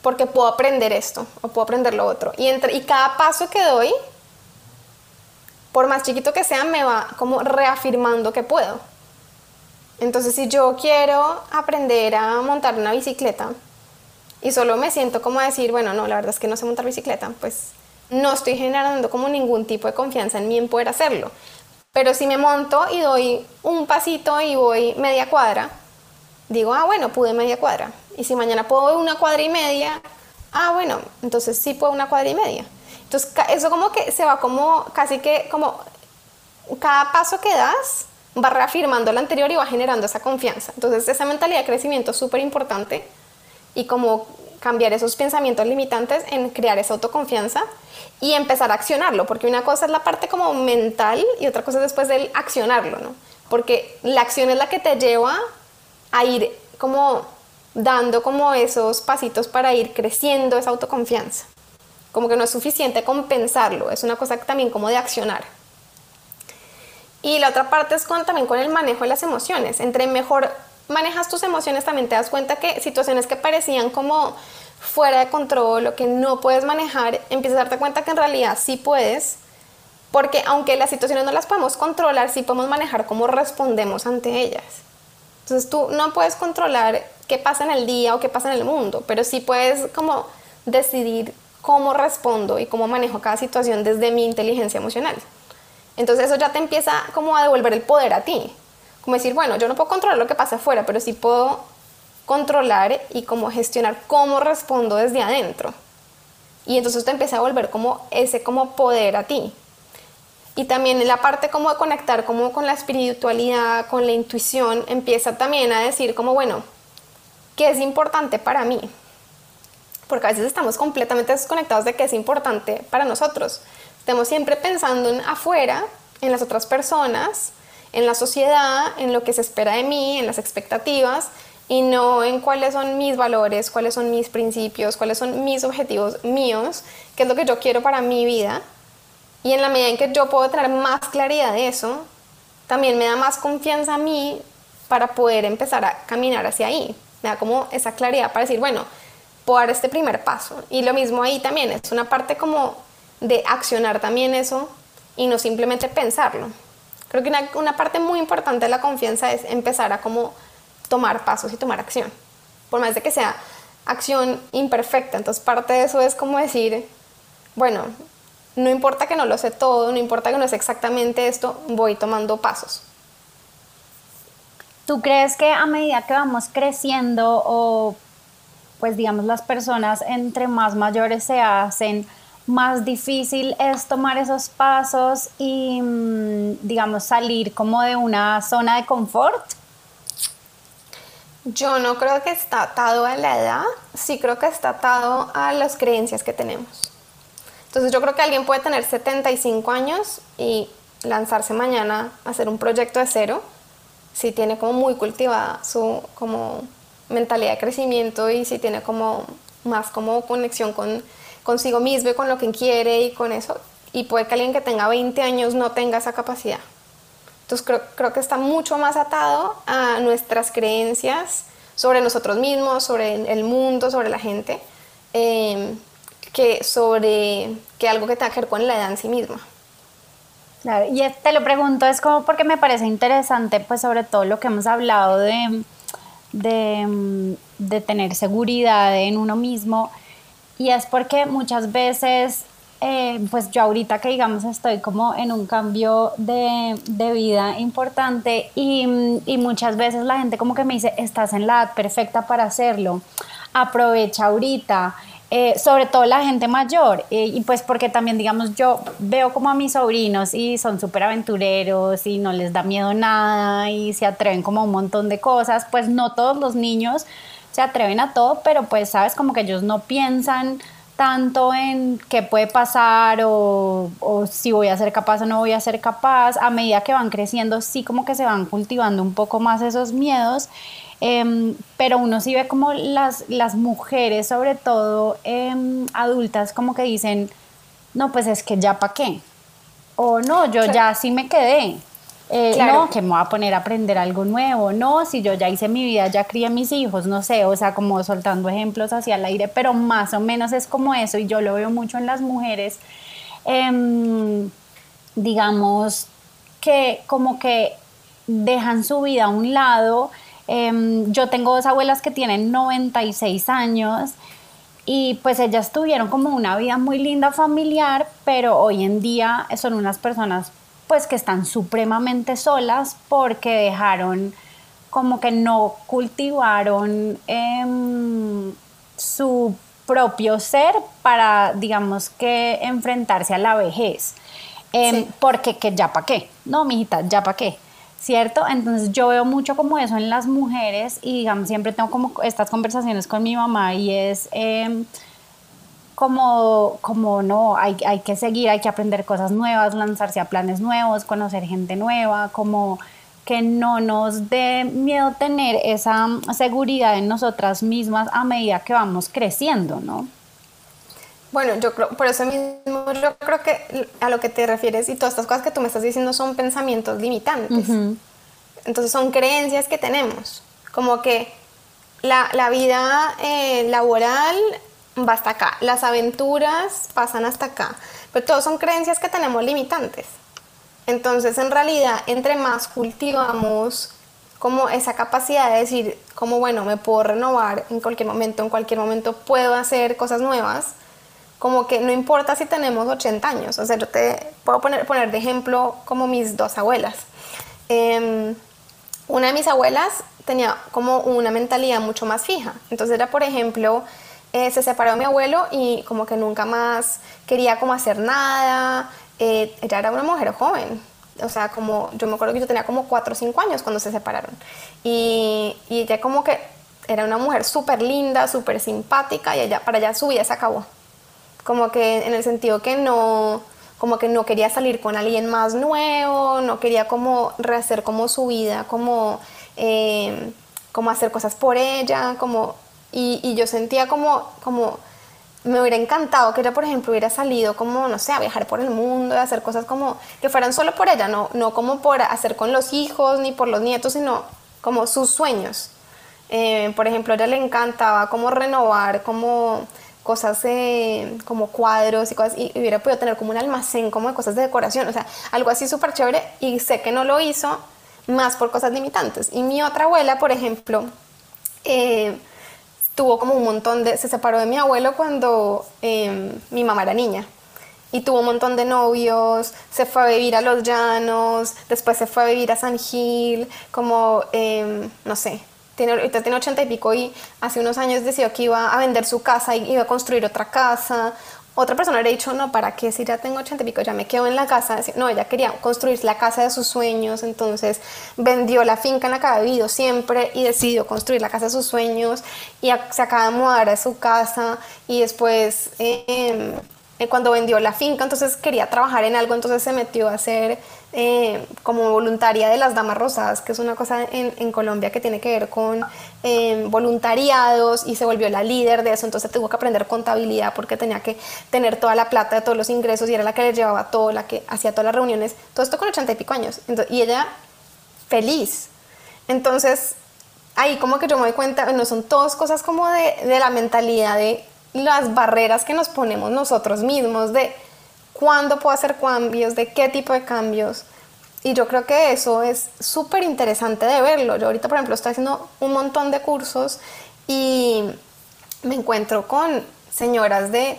porque puedo aprender esto o puedo aprender lo otro. Y, entre, y cada paso que doy, por más chiquito que sea, me va como reafirmando que puedo. Entonces, si yo quiero aprender a montar una bicicleta y solo me siento como a decir, bueno, no, la verdad es que no sé montar bicicleta, pues no estoy generando como ningún tipo de confianza en mí en poder hacerlo. Pero si me monto y doy un pasito y voy media cuadra, digo, ah, bueno, pude media cuadra. Y si mañana puedo una cuadra y media, ah, bueno, entonces sí puedo una cuadra y media. Entonces, eso como que se va como, casi que como cada paso que das va reafirmando el anterior y va generando esa confianza. Entonces, esa mentalidad de crecimiento es súper importante y como cambiar esos pensamientos limitantes en crear esa autoconfianza y empezar a accionarlo, porque una cosa es la parte como mental y otra cosa es después del accionarlo, ¿no? Porque la acción es la que te lleva a ir como dando como esos pasitos para ir creciendo esa autoconfianza. Como que no es suficiente compensarlo, es una cosa también como de accionar. Y la otra parte es con, también con el manejo de las emociones. Entre mejor manejas tus emociones, también te das cuenta que situaciones que parecían como fuera de control o que no puedes manejar, empiezas a darte cuenta que en realidad sí puedes, porque aunque las situaciones no las podemos controlar, sí podemos manejar cómo respondemos ante ellas. Entonces tú no puedes controlar qué pasa en el día o qué pasa en el mundo, pero sí puedes como decidir cómo respondo y cómo manejo cada situación desde mi inteligencia emocional. Entonces eso ya te empieza como a devolver el poder a ti. Como decir, bueno, yo no puedo controlar lo que pasa afuera, pero sí puedo controlar y como gestionar cómo respondo desde adentro. Y entonces te empieza a volver como ese como poder a ti. Y también la parte como de conectar como con la espiritualidad, con la intuición, empieza también a decir como, bueno, ¿qué es importante para mí? Porque a veces estamos completamente desconectados de qué es importante para nosotros. Estamos siempre pensando en afuera, en las otras personas, en la sociedad, en lo que se espera de mí, en las expectativas, y no en cuáles son mis valores, cuáles son mis principios, cuáles son mis objetivos míos, qué es lo que yo quiero para mi vida. Y en la medida en que yo puedo tener más claridad de eso, también me da más confianza a mí para poder empezar a caminar hacia ahí. Como esa claridad para decir, bueno, puedo dar este primer paso. Y lo mismo ahí también, es una parte como de accionar también eso y no simplemente pensarlo. Creo que una, una parte muy importante de la confianza es empezar a como tomar pasos y tomar acción. Por más de que sea acción imperfecta. Entonces parte de eso es como decir, bueno, no importa que no lo sé todo, no importa que no sé exactamente esto, voy tomando pasos. ¿Tú crees que a medida que vamos creciendo o pues digamos las personas entre más mayores se hacen, más difícil es tomar esos pasos y mm, digamos salir como de una zona de confort? Yo no creo que está atado a la edad, sí creo que está atado a las creencias que tenemos. Entonces yo creo que alguien puede tener 75 años y lanzarse mañana a hacer un proyecto de cero, si tiene como muy cultivada su como mentalidad de crecimiento y si tiene como más como conexión con consigo mismo y con lo que quiere y con eso. Y puede que alguien que tenga 20 años no tenga esa capacidad. Entonces creo, que está mucho más atado a nuestras creencias sobre nosotros mismos, sobre el mundo, sobre la gente, em, que sobre que algo que tenga que ver con la edad en sí misma. Y te lo pregunto, es como porque me parece interesante, pues sobre todo lo que hemos hablado de, de, de tener seguridad en uno mismo, y es porque muchas veces eh, pues yo ahorita que digamos estoy como en un cambio de, vida importante y, muchas veces la gente como que me dice, estás en la edad perfecta para hacerlo, aprovecha ahorita. Eh, sobre todo la gente mayor, eh, y pues porque también, digamos, yo veo como a mis sobrinos y son súper aventureros y no les da miedo nada y se atreven como a un montón de cosas, pues no todos los niños se atreven a todo, pero pues sabes como que ellos no piensan tanto en qué puede pasar o, si voy a ser capaz o no voy a ser capaz. A medida que van creciendo, sí como que se van cultivando un poco más esos miedos. Em, pero uno sí ve como las, las mujeres, sobre todo em, adultas, como que dicen, no, pues es que ya para qué. O no, yo ya sí me quedé. Eh, no, que me voy a poner a aprender algo nuevo, no, si yo ya hice mi vida, ya crié mis hijos, no sé, o sea, como soltando ejemplos hacia el aire, pero más o menos es como eso y yo lo veo mucho en las mujeres, em, digamos, que como que dejan su vida a un lado. Em, yo tengo dos abuelas que tienen 96 años y pues ellas tuvieron como una vida muy linda familiar, pero hoy en día son unas personas pues que están supremamente solas porque dejaron como que no cultivaron em, su propio ser para, digamos que, enfrentarse a la vejez. Em, porque que ya para qué, no, mijita, ya para qué. ¿Cierto? Entonces yo veo mucho como eso en las mujeres y digamos siempre tengo como estas conversaciones con mi mamá y es em, como, como no, hay, hay que seguir, hay que aprender cosas nuevas, lanzarse a planes nuevos, conocer gente nueva, como que no nos dé miedo tener esa seguridad en nosotras mismas a medida que vamos creciendo, ¿no? Bueno, yo creo, por eso mismo, yo creo que a lo que te refieres y todas estas cosas que tú me estás diciendo son pensamientos limitantes. Entonces son creencias que tenemos, como que la, la vida eh, laboral va hasta acá, las aventuras pasan hasta acá, pero todos son creencias que tenemos limitantes. Entonces, en realidad, entre más cultivamos como esa capacidad de decir, como bueno, me puedo renovar en cualquier momento, en cualquier momento puedo hacer cosas nuevas, como que no importa si tenemos 80 años, o sea, yo te puedo poner, poner de ejemplo como mis dos abuelas. Em, una de mis abuelas tenía como una mentalidad mucho más fija, entonces era, por ejemplo, eh, se separó de mi abuelo y como que nunca más quería como hacer nada, eh, ella era una mujer joven, o sea, como yo me acuerdo que yo tenía como 4 o 5 años cuando se separaron. Y, y ella como que era una mujer súper linda, súper simpática y ella, para allá su vida se acabó. Como que en el sentido que no, como que no quería salir con alguien más nuevo, no quería como rehacer como su vida, como, eh, como hacer cosas por ella, como, y, y yo sentía como, como me hubiera encantado que ella, por ejemplo, hubiera salido como, no sé, a viajar por el mundo, a hacer cosas como que fueran solo por ella, no, no como por hacer con los hijos ni por los nietos, sino como sus sueños. Eh, por ejemplo, a ella le encantaba como renovar, como cosas eh, como cuadros y cosas, y hubiera podido tener como un almacén como de cosas de decoración, o sea, algo así súper chévere, y sé que no lo hizo más por cosas limitantes. Y mi otra abuela, por ejemplo, eh, tuvo como un montón de, se separó de mi abuelo cuando em, mi mamá era niña y tuvo un montón de novios, se fue a vivir a Los Llanos, después se fue a vivir a San Gil, como, em, no sé, tiene, ahorita tiene ochenta y pico y hace unos años decidió que iba a vender su casa y iba a construir otra casa, otra persona le ha dicho, no, ¿para qué? Si ya tengo ochenta y pico, ya me quedo en la casa. No, ella quería construir la casa de sus sueños, entonces vendió la finca en la que había vivido siempre y decidió construir la casa de sus sueños y se acaba de mudar a su casa y después em, eh, cuando vendió la finca, entonces quería trabajar en algo, entonces se metió a hacer eh, como voluntaria de las Damas Rosadas, que es una cosa en, Colombia que tiene que ver con eh, voluntariados y se volvió la líder de eso, entonces tuvo que aprender contabilidad porque tenía que tener toda la plata de todos los ingresos y era la que le llevaba todo, la que hacía todas las reuniones, todo esto con ochenta y pico años, y ella feliz. Entonces, ahí como que yo me doy cuenta, no son todas cosas como de la mentalidad de las barreras que nos ponemos nosotros mismos de cuándo puedo hacer cambios, de qué tipo de cambios. Y yo creo que eso es súper interesante de verlo. Yo ahorita, por ejemplo, estoy haciendo un montón de cursos y me encuentro con señoras de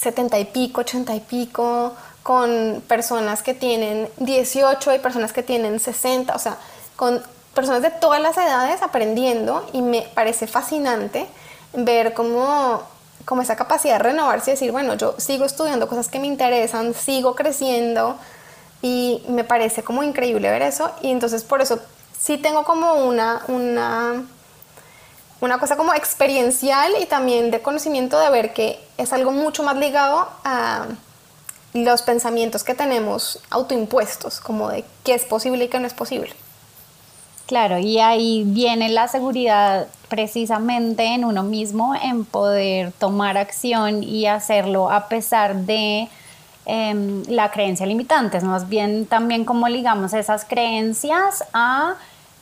70 y pico, 80 y pico, con personas que tienen 18 y personas que tienen 60, o sea, con personas de todas las edades aprendiendo y me parece fascinante ver cómo como esa capacidad de renovarse y decir, bueno, yo sigo estudiando cosas que me interesan, sigo creciendo y me parece como increíble ver eso y entonces por eso sí tengo como una, una, una cosa como experiencial y también de conocimiento de ver que es algo mucho más ligado a los pensamientos que tenemos autoimpuestos, como de qué es posible y qué no es posible. Claro, y ahí viene la seguridad precisamente en uno mismo, en poder tomar acción y hacerlo a pesar de em, la creencia limitante, más bien también como ligamos esas creencias a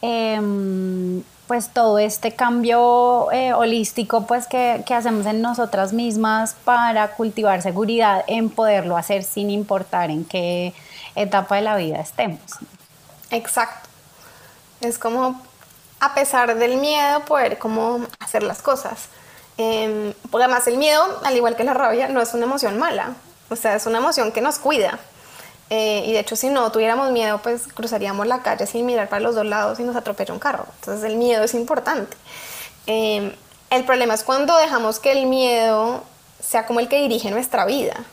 em, pues todo este cambio eh, holístico pues que, que hacemos en nosotras mismas para cultivar seguridad en poderlo hacer sin importar en qué etapa de la vida estemos. Exacto. Es como, a pesar del miedo, poder como hacer las cosas. Eh, porque además el miedo, al igual que la rabia, no es una emoción mala. O sea, es una emoción que nos cuida. Eh, y de hecho, si no tuviéramos miedo, pues cruzaríamos la calle sin mirar para los dos lados y nos atropella un carro. Entonces el miedo es importante. Em, El problema es cuando dejamos que el miedo sea como el que dirige nuestra vida.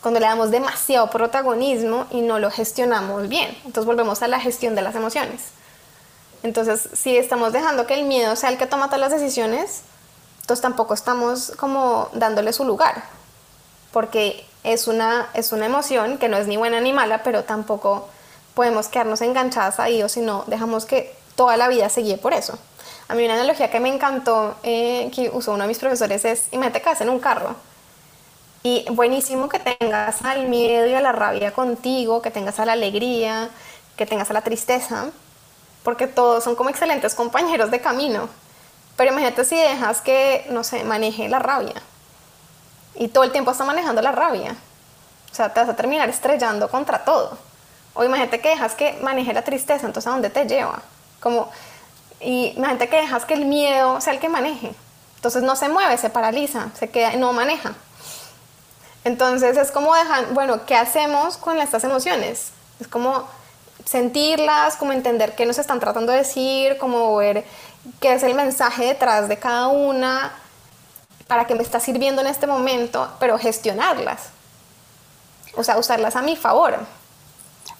Cuando le damos demasiado protagonismo y no lo gestionamos bien. Entonces volvemos a la gestión de las emociones. Entonces, si estamos dejando que el miedo sea el que toma todas las decisiones, entonces tampoco estamos como dándole su lugar. Porque es una, es una emoción que no es ni buena ni mala, pero tampoco podemos quedarnos enganchadas ahí o si no, dejamos que toda la vida se guíe por eso. A mí una analogía que me encantó, eh, que usó uno de mis profesores, es, imagínate que en un carro. Y buenísimo que tengas al miedo y a la rabia contigo, que tengas a la alegría, que tengas a la tristeza, porque todos son como excelentes compañeros de camino. Pero imagínate si dejas que, no sé, maneje la rabia. Y todo el tiempo está manejando la rabia. O sea, te vas a terminar estrellando contra todo. O imagínate que dejas que maneje la tristeza, entonces ¿a dónde te lleva? Como, y imagínate que dejas que el miedo sea el que maneje. Entonces no se mueve, se paraliza, se queda, no maneja. Entonces es como dejar, bueno, ¿qué hacemos con estas emociones? Es como sentirlas, como entender qué nos están tratando de decir, como ver qué es el mensaje detrás de cada una, para que me está sirviendo en este momento, pero gestionarlas. O sea, usarlas a mi favor.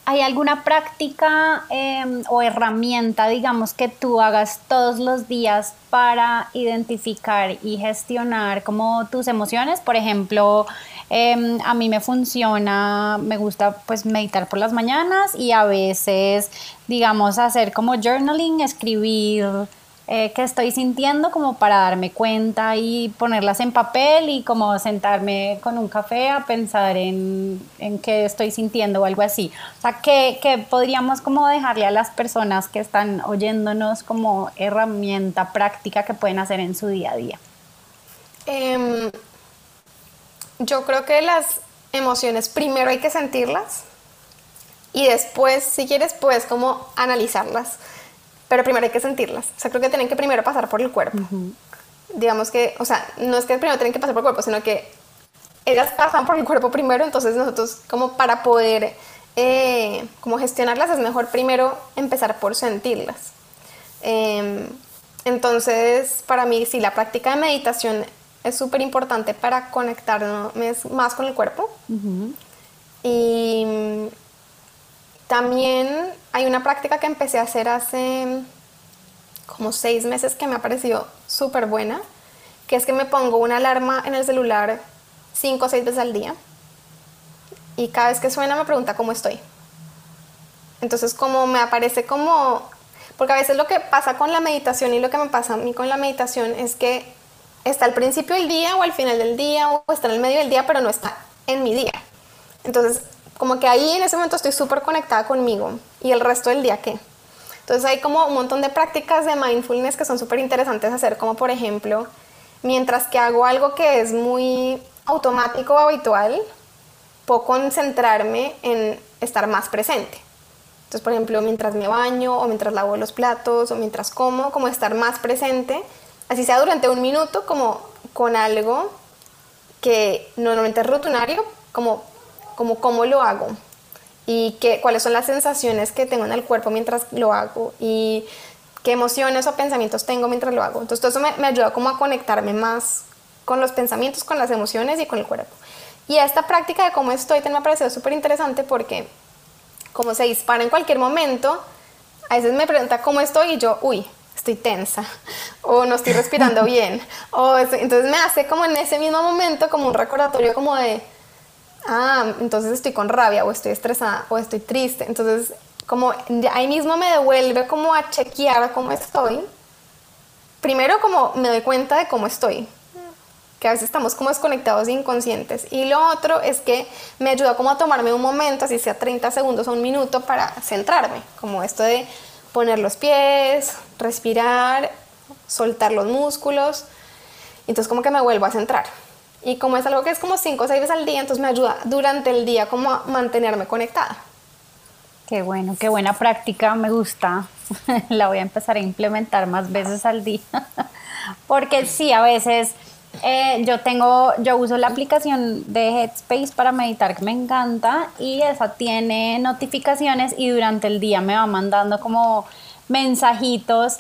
¿Hay alguna práctica em, o herramienta, digamos, que tú hagas todos los días para identificar y gestionar como tus emociones? Por ejemplo, em, a mí me funciona, me gusta pues meditar por las mañanas y a veces, digamos, hacer como journaling, escribir eh, que estoy sintiendo como para darme cuenta y ponerlas en papel y como sentarme con un café a pensar en, en qué estoy sintiendo o algo así. O sea, que, podríamos como dejarle a las personas que están oyéndonos como herramienta práctica que pueden hacer en su día a día. Em, yo creo que las emociones primero hay que sentirlas y después, si quieres, puedes como analizarlas pero primero hay que sentirlas. O sea, creo que tienen que primero pasar por el cuerpo. Digamos que, o sea, no es que primero tienen que pasar por el cuerpo, sino que ellas pasan por el cuerpo primero, entonces nosotros como para poder eh, como gestionarlas es mejor primero empezar por sentirlas. Em, entonces, para mí, sí, la práctica de meditación es súper importante para conectarnos más con el cuerpo. Y también hay una práctica que empecé a hacer hace como seis meses que me ha parecido súper buena, que es que me pongo una alarma en el celular cinco o seis veces al día y cada vez que suena me pregunta cómo estoy. Entonces como me aparece como, porque a veces lo que pasa con la meditación y lo que me pasa a mí con la meditación es que está al principio del día o al final del día o está en el medio del día, pero no está en mi día. Entonces como que ahí en ese momento estoy súper conectada conmigo y el resto del día qué. Entonces hay como un montón de prácticas de mindfulness que son súper interesantes hacer, como por ejemplo, mientras que hago algo que es muy automático o habitual, puedo concentrarme en estar más presente. Entonces, por ejemplo, mientras me baño o mientras lavo los platos o mientras como, como estar más presente, así sea durante un minuto, como con algo que normalmente es rutinario, como como cómo lo hago y qué, cuáles son las sensaciones que tengo en el cuerpo mientras lo hago y qué emociones o pensamientos tengo mientras lo hago. Entonces todo eso me, ayuda como a conectarme más con los pensamientos, con las emociones y con el cuerpo. Y esta práctica de cómo estoy también me ha parecido súper interesante porque como se dispara en cualquier momento, a veces me pregunta cómo estoy y yo, uy, estoy tensa o no estoy respirando bien. O entonces me hace como en ese mismo momento como un recordatorio como de ah, entonces estoy con rabia o estoy estresada o estoy triste. Entonces, como ahí mismo me devuelve como a chequear cómo estoy. Primero como me doy cuenta de cómo estoy, que a veces estamos como desconectados e inconscientes. Y lo otro es que me ayuda como a tomarme un momento, así sea 30 segundos o un minuto, para centrarme, como esto de poner los pies, respirar, soltar los músculos. Entonces como que me vuelvo a centrar. Y como es algo que es como 5 o 6 veces al día, entonces me ayuda durante el día como a mantenerme conectada. Qué bueno, qué buena práctica, me gusta. La voy a empezar a implementar más veces al día. Porque sí, a veces eh, yo tengo, yo uso la aplicación de Headspace para meditar que me encanta y esa tiene notificaciones y durante el día me va mandando como mensajitos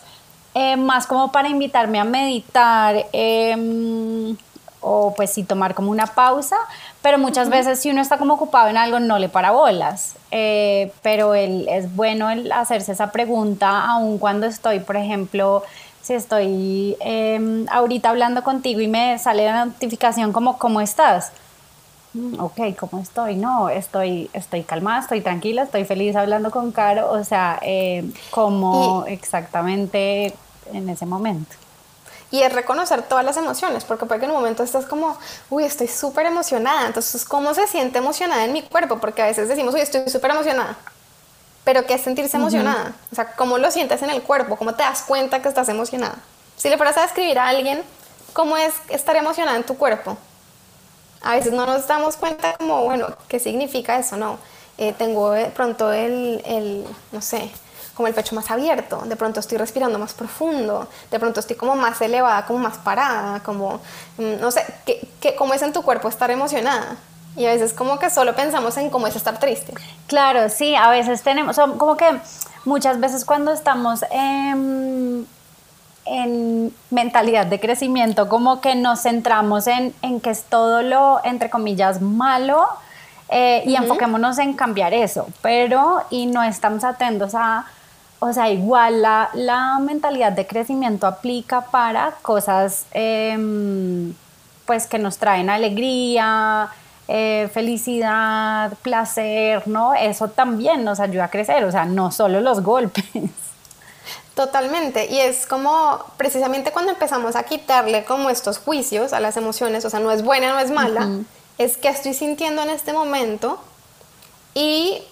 eh, más como para invitarme a meditar em, o pues sí tomar como una pausa, pero muchas veces si uno está como ocupado en algo no le para bolas, eh, pero el, es bueno el hacerse esa pregunta aun cuando estoy, por ejemplo, si estoy em, ahorita hablando contigo y me sale la notificación como, ¿cómo estás? Mm, ok, ¿cómo estoy? No, estoy, estoy calmada, estoy tranquila, estoy feliz hablando con Caro, o sea, eh, como exactamente en ese momento. Y es reconocer todas las emociones, porque puede que en un momento estás como, uy, estoy súper emocionada. Entonces, ¿cómo se siente emocionada en mi cuerpo? Porque a veces decimos, uy, estoy súper emocionada. Pero ¿qué es sentirse emocionada? O sea, ¿cómo lo sientes en el cuerpo? ¿Cómo te das cuenta que estás emocionada? Si le fueras a describir a alguien, ¿cómo es estar emocionada en tu cuerpo? A veces no nos damos cuenta como, bueno, ¿qué significa eso? No, eh, tengo de pronto el, el, no sé, como el pecho más abierto, de pronto estoy respirando más profundo, de pronto estoy como más elevada, como más parada, como, mm, no sé, ¿qué, qué, ¿cómo es en tu cuerpo estar emocionada? Y a veces como que solo pensamos en cómo es estar triste. Claro, sí, a veces tenemos, como que muchas veces cuando estamos en, en mentalidad de crecimiento, como que nos centramos en, en que es todo lo, entre comillas, malo. Eh, y enfoquémonos en cambiar eso, pero y no estamos atentos a, o sea, igual la, la mentalidad de crecimiento aplica para cosas eh, pues que nos traen alegría, eh, felicidad, placer, ¿no? Eso también nos ayuda a crecer, o sea, no solo los golpes. Totalmente, y es como precisamente cuando empezamos a quitarle como estos juicios a las emociones, o sea, no es buena, no es mala, es que estoy sintiendo en este momento y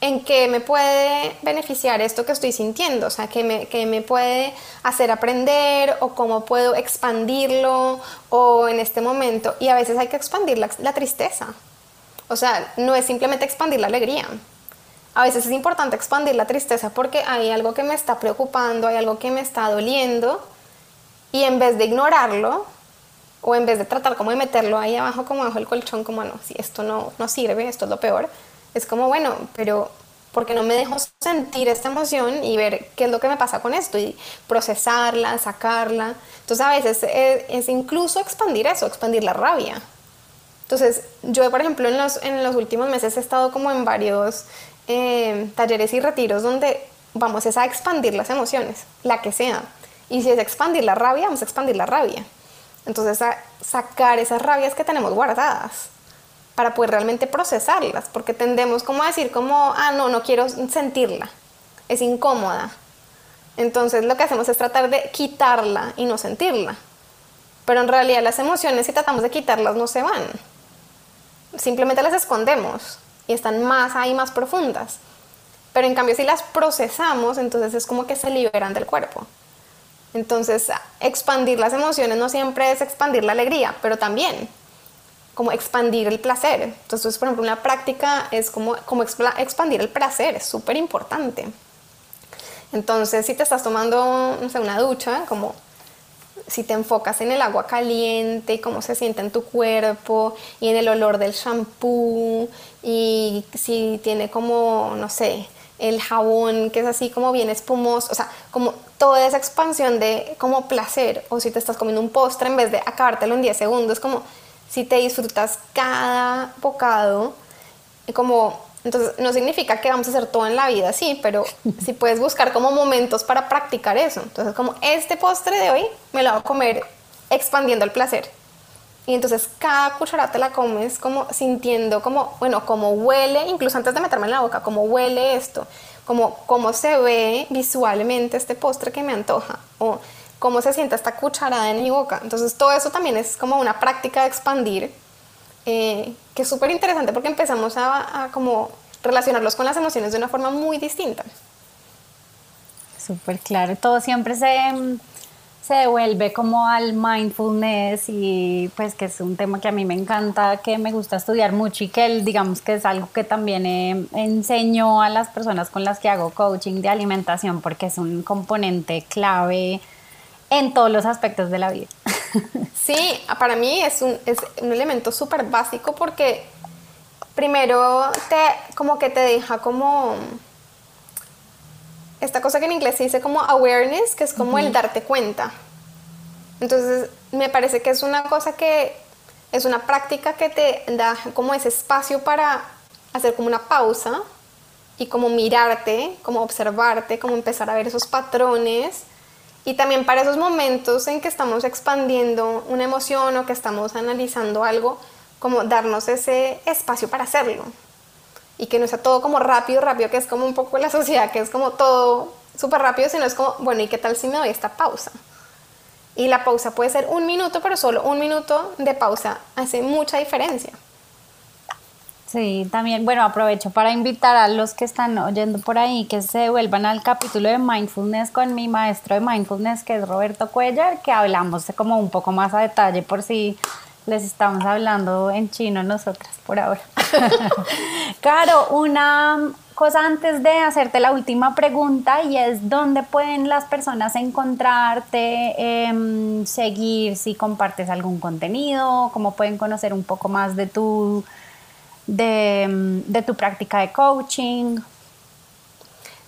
en qué me puede beneficiar esto que estoy sintiendo, o sea, qué me, me puede hacer aprender o cómo puedo expandirlo o en este momento. Y a veces hay que expandir la, la tristeza. O sea, no es simplemente expandir la alegría. A veces es importante expandir la tristeza porque hay algo que me está preocupando, hay algo que me está doliendo y en vez de ignorarlo o en vez de tratar como de meterlo ahí abajo como bajo el colchón como no, si esto no, no sirve, esto es lo peor, es como, bueno, pero porque no me dejo sentir esta emoción y ver qué es lo que me pasa con esto y procesarla, sacarla. Entonces a veces es, incluso expandir eso, expandir la rabia. Entonces yo, por ejemplo, en los, en los últimos meses he estado como en varios eh, talleres y retiros donde vamos a expandir las emociones, la que sea. Y si es expandir la rabia, vamos a expandir la rabia. Entonces a sacar esas rabias que tenemos guardadas para poder realmente procesarlas, porque tendemos como a decir como, ah, no, no quiero sentirla, es incómoda. Entonces lo que hacemos es tratar de quitarla y no sentirla. Pero en realidad las emociones si tratamos de quitarlas no se van. Simplemente las escondemos y están más ahí, más profundas. Pero en cambio si las procesamos, entonces es como que se liberan del cuerpo. Entonces expandir las emociones no siempre es expandir la alegría, pero también como expandir el placer. Entonces, por ejemplo, una práctica es como, como expandir el placer, es súper importante. Entonces, si te estás tomando, no sé, una ducha, como si te enfocas en el agua caliente cómo se siente en tu cuerpo y en el olor del shampoo y si tiene como, no sé, el jabón que es así como bien espumoso, o sea, como toda esa expansión de como placer o si te estás comiendo un postre en vez de acabártelo en 10 segundos, como si te disfrutas cada bocado, como, entonces no significa que vamos a hacer todo en la vida, sí, pero si puedes buscar como momentos para practicar eso. Entonces, como este postre de hoy me lo voy a comer expandiendo el placer. Y entonces cada cucharada te la comes como sintiendo como, bueno, como huele, incluso antes de meterme en la boca, como huele esto, como cómo se ve visualmente este postre que me antoja. O cómo se siente esta cucharada en mi boca. Entonces todo eso también es como una práctica de expandir, eh, que es súper interesante porque empezamos a, como relacionarlos con las emociones de una forma muy distinta. Súper claro, todo siempre se, se devuelve como al mindfulness y pues que es un tema que a mí me encanta, que me gusta estudiar mucho y que digamos que es algo que también enseño a las personas con las que hago coaching de alimentación porque es un componente clave en todos los aspectos de la vida. Sí, para mí es un, es un elemento súper básico porque primero te, como que te deja como esta cosa que en inglés se dice como awareness, que es como el darte cuenta. Entonces, me parece que es una cosa que es una práctica que te da como ese espacio para hacer como una pausa y como mirarte, como observarte, como empezar a ver esos patrones y también para esos momentos en que estamos expandiendo una emoción o que estamos analizando algo, como darnos ese espacio para hacerlo y que no sea todo como rápido, rápido, que es como un poco la sociedad, que es como todo súper rápido, sino es como, bueno, ¿y qué tal si me doy esta pausa? Y la pausa puede ser un minuto, pero solo un minuto de pausa hace mucha diferencia. Sí, también, bueno, aprovecho para invitar a los que están oyendo por ahí que se vuelvan al capítulo de mindfulness con mi maestro de mindfulness, que es Roberto Cuellar, que hablamos como un poco más a detalle por si les estamos hablando en chino nosotras por ahora. claro, una cosa antes de hacerte la última pregunta y es dónde pueden las personas encontrarte, em, seguir si compartes algún contenido, cómo pueden conocer un poco más de tu, de, de tu práctica de coaching.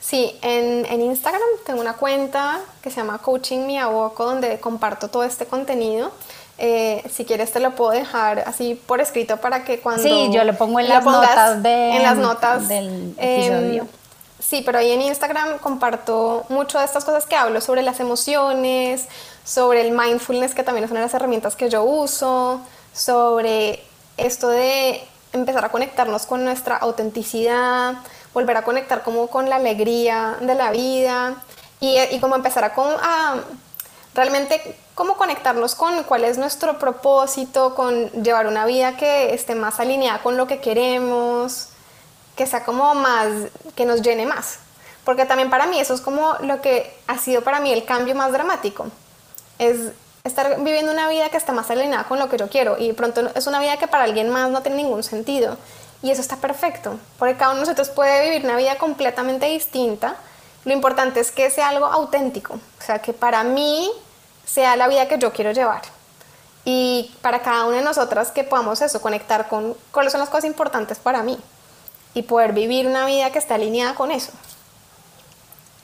Sí, en, en, Instagram tengo una cuenta que se llama Coaching Mi donde comparto todo este contenido. Eh, si quieres te lo puedo dejar así por escrito para que cuando... Sí, yo lo pongo en las notas, de, en las notas del episodio. Em, sí, pero ahí en Instagram comparto mucho de estas cosas que hablo sobre las emociones, sobre el mindfulness, que también es una de las herramientas que yo uso, sobre esto de empezar a conectarnos con nuestra autenticidad, volver a conectar como con la alegría de la vida y, y como empezar a, a realmente cómo conectarnos con cuál es nuestro propósito, con llevar una vida que esté más alineada con lo que queremos, que sea como más, que nos llene más. Porque también para mí eso es como lo que ha sido para mí el cambio más dramático. Es estar viviendo una vida que está más alineada con lo que yo quiero y de pronto es una vida que para alguien más no tiene ningún sentido. Y eso está perfecto, porque cada uno de nosotros puede vivir una vida completamente distinta. Lo importante es que sea algo auténtico, o sea, que para mí sea la vida que yo quiero llevar. Y para cada una de nosotras que podamos eso, conectar con cuáles son las cosas importantes para mí y poder vivir una vida que esté alineada con eso.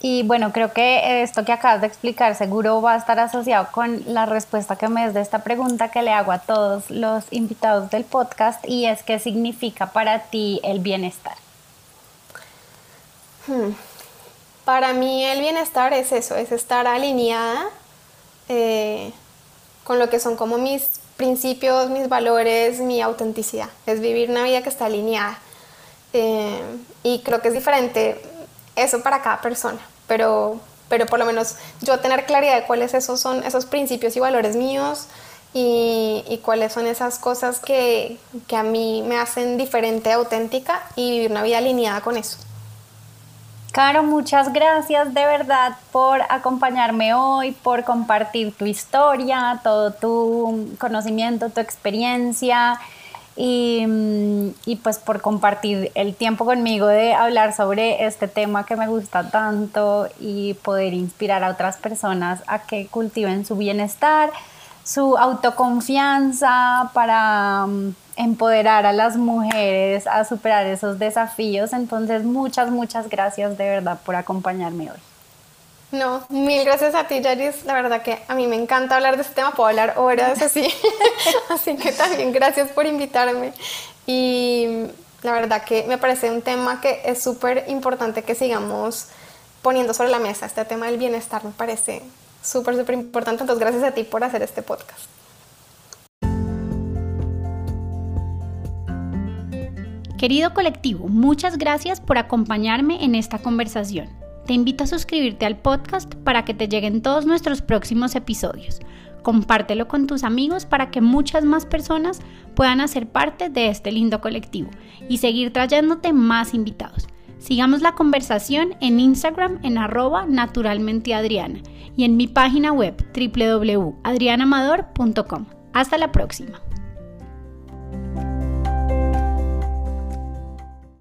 Y bueno, creo que esto que acabas de explicar seguro va a estar asociado con la respuesta que me des de esta pregunta que le hago a todos los invitados del podcast y es qué significa para ti el bienestar. Hmm. Para mí el bienestar es eso, es estar alineada eh, con lo que son como mis principios, mis valores, mi autenticidad. Es vivir una vida que está alineada. Eh, y creo que es diferente eso para cada persona, pero, pero por lo menos yo tener claridad de cuáles esos son esos principios y valores míos y, y cuáles son esas cosas que, que a mí me hacen diferente, auténtica y vivir una vida alineada con eso. Caro, muchas gracias de verdad por acompañarme hoy, por compartir tu historia, todo tu conocimiento, tu experiencia y, y, pues por compartir el tiempo conmigo de hablar sobre este tema que me gusta tanto y poder inspirar a otras personas a que cultiven su bienestar, su autoconfianza para empoderar a las mujeres a superar esos desafíos. Entonces, muchas, muchas gracias de verdad por acompañarme hoy. No, mil gracias a ti, Yaris. La verdad que a mí me encanta hablar de este tema, puedo hablar horas así. así que también gracias por invitarme. Y la verdad que me parece un tema que es súper importante que sigamos poniendo sobre la mesa. Este tema del bienestar me parece súper, súper importante. Entonces, gracias a ti por hacer este podcast. Querido colectivo, muchas gracias por acompañarme en esta conversación. Te invito a suscribirte al podcast para que te lleguen todos nuestros próximos episodios. Compártelo con tus amigos para que muchas más personas puedan hacer parte de este lindo colectivo y seguir trayéndote más invitados. Sigamos la conversación en Instagram en arroba naturalmenteadriana y en mi página web www.adrianamador.com. Hasta la próxima.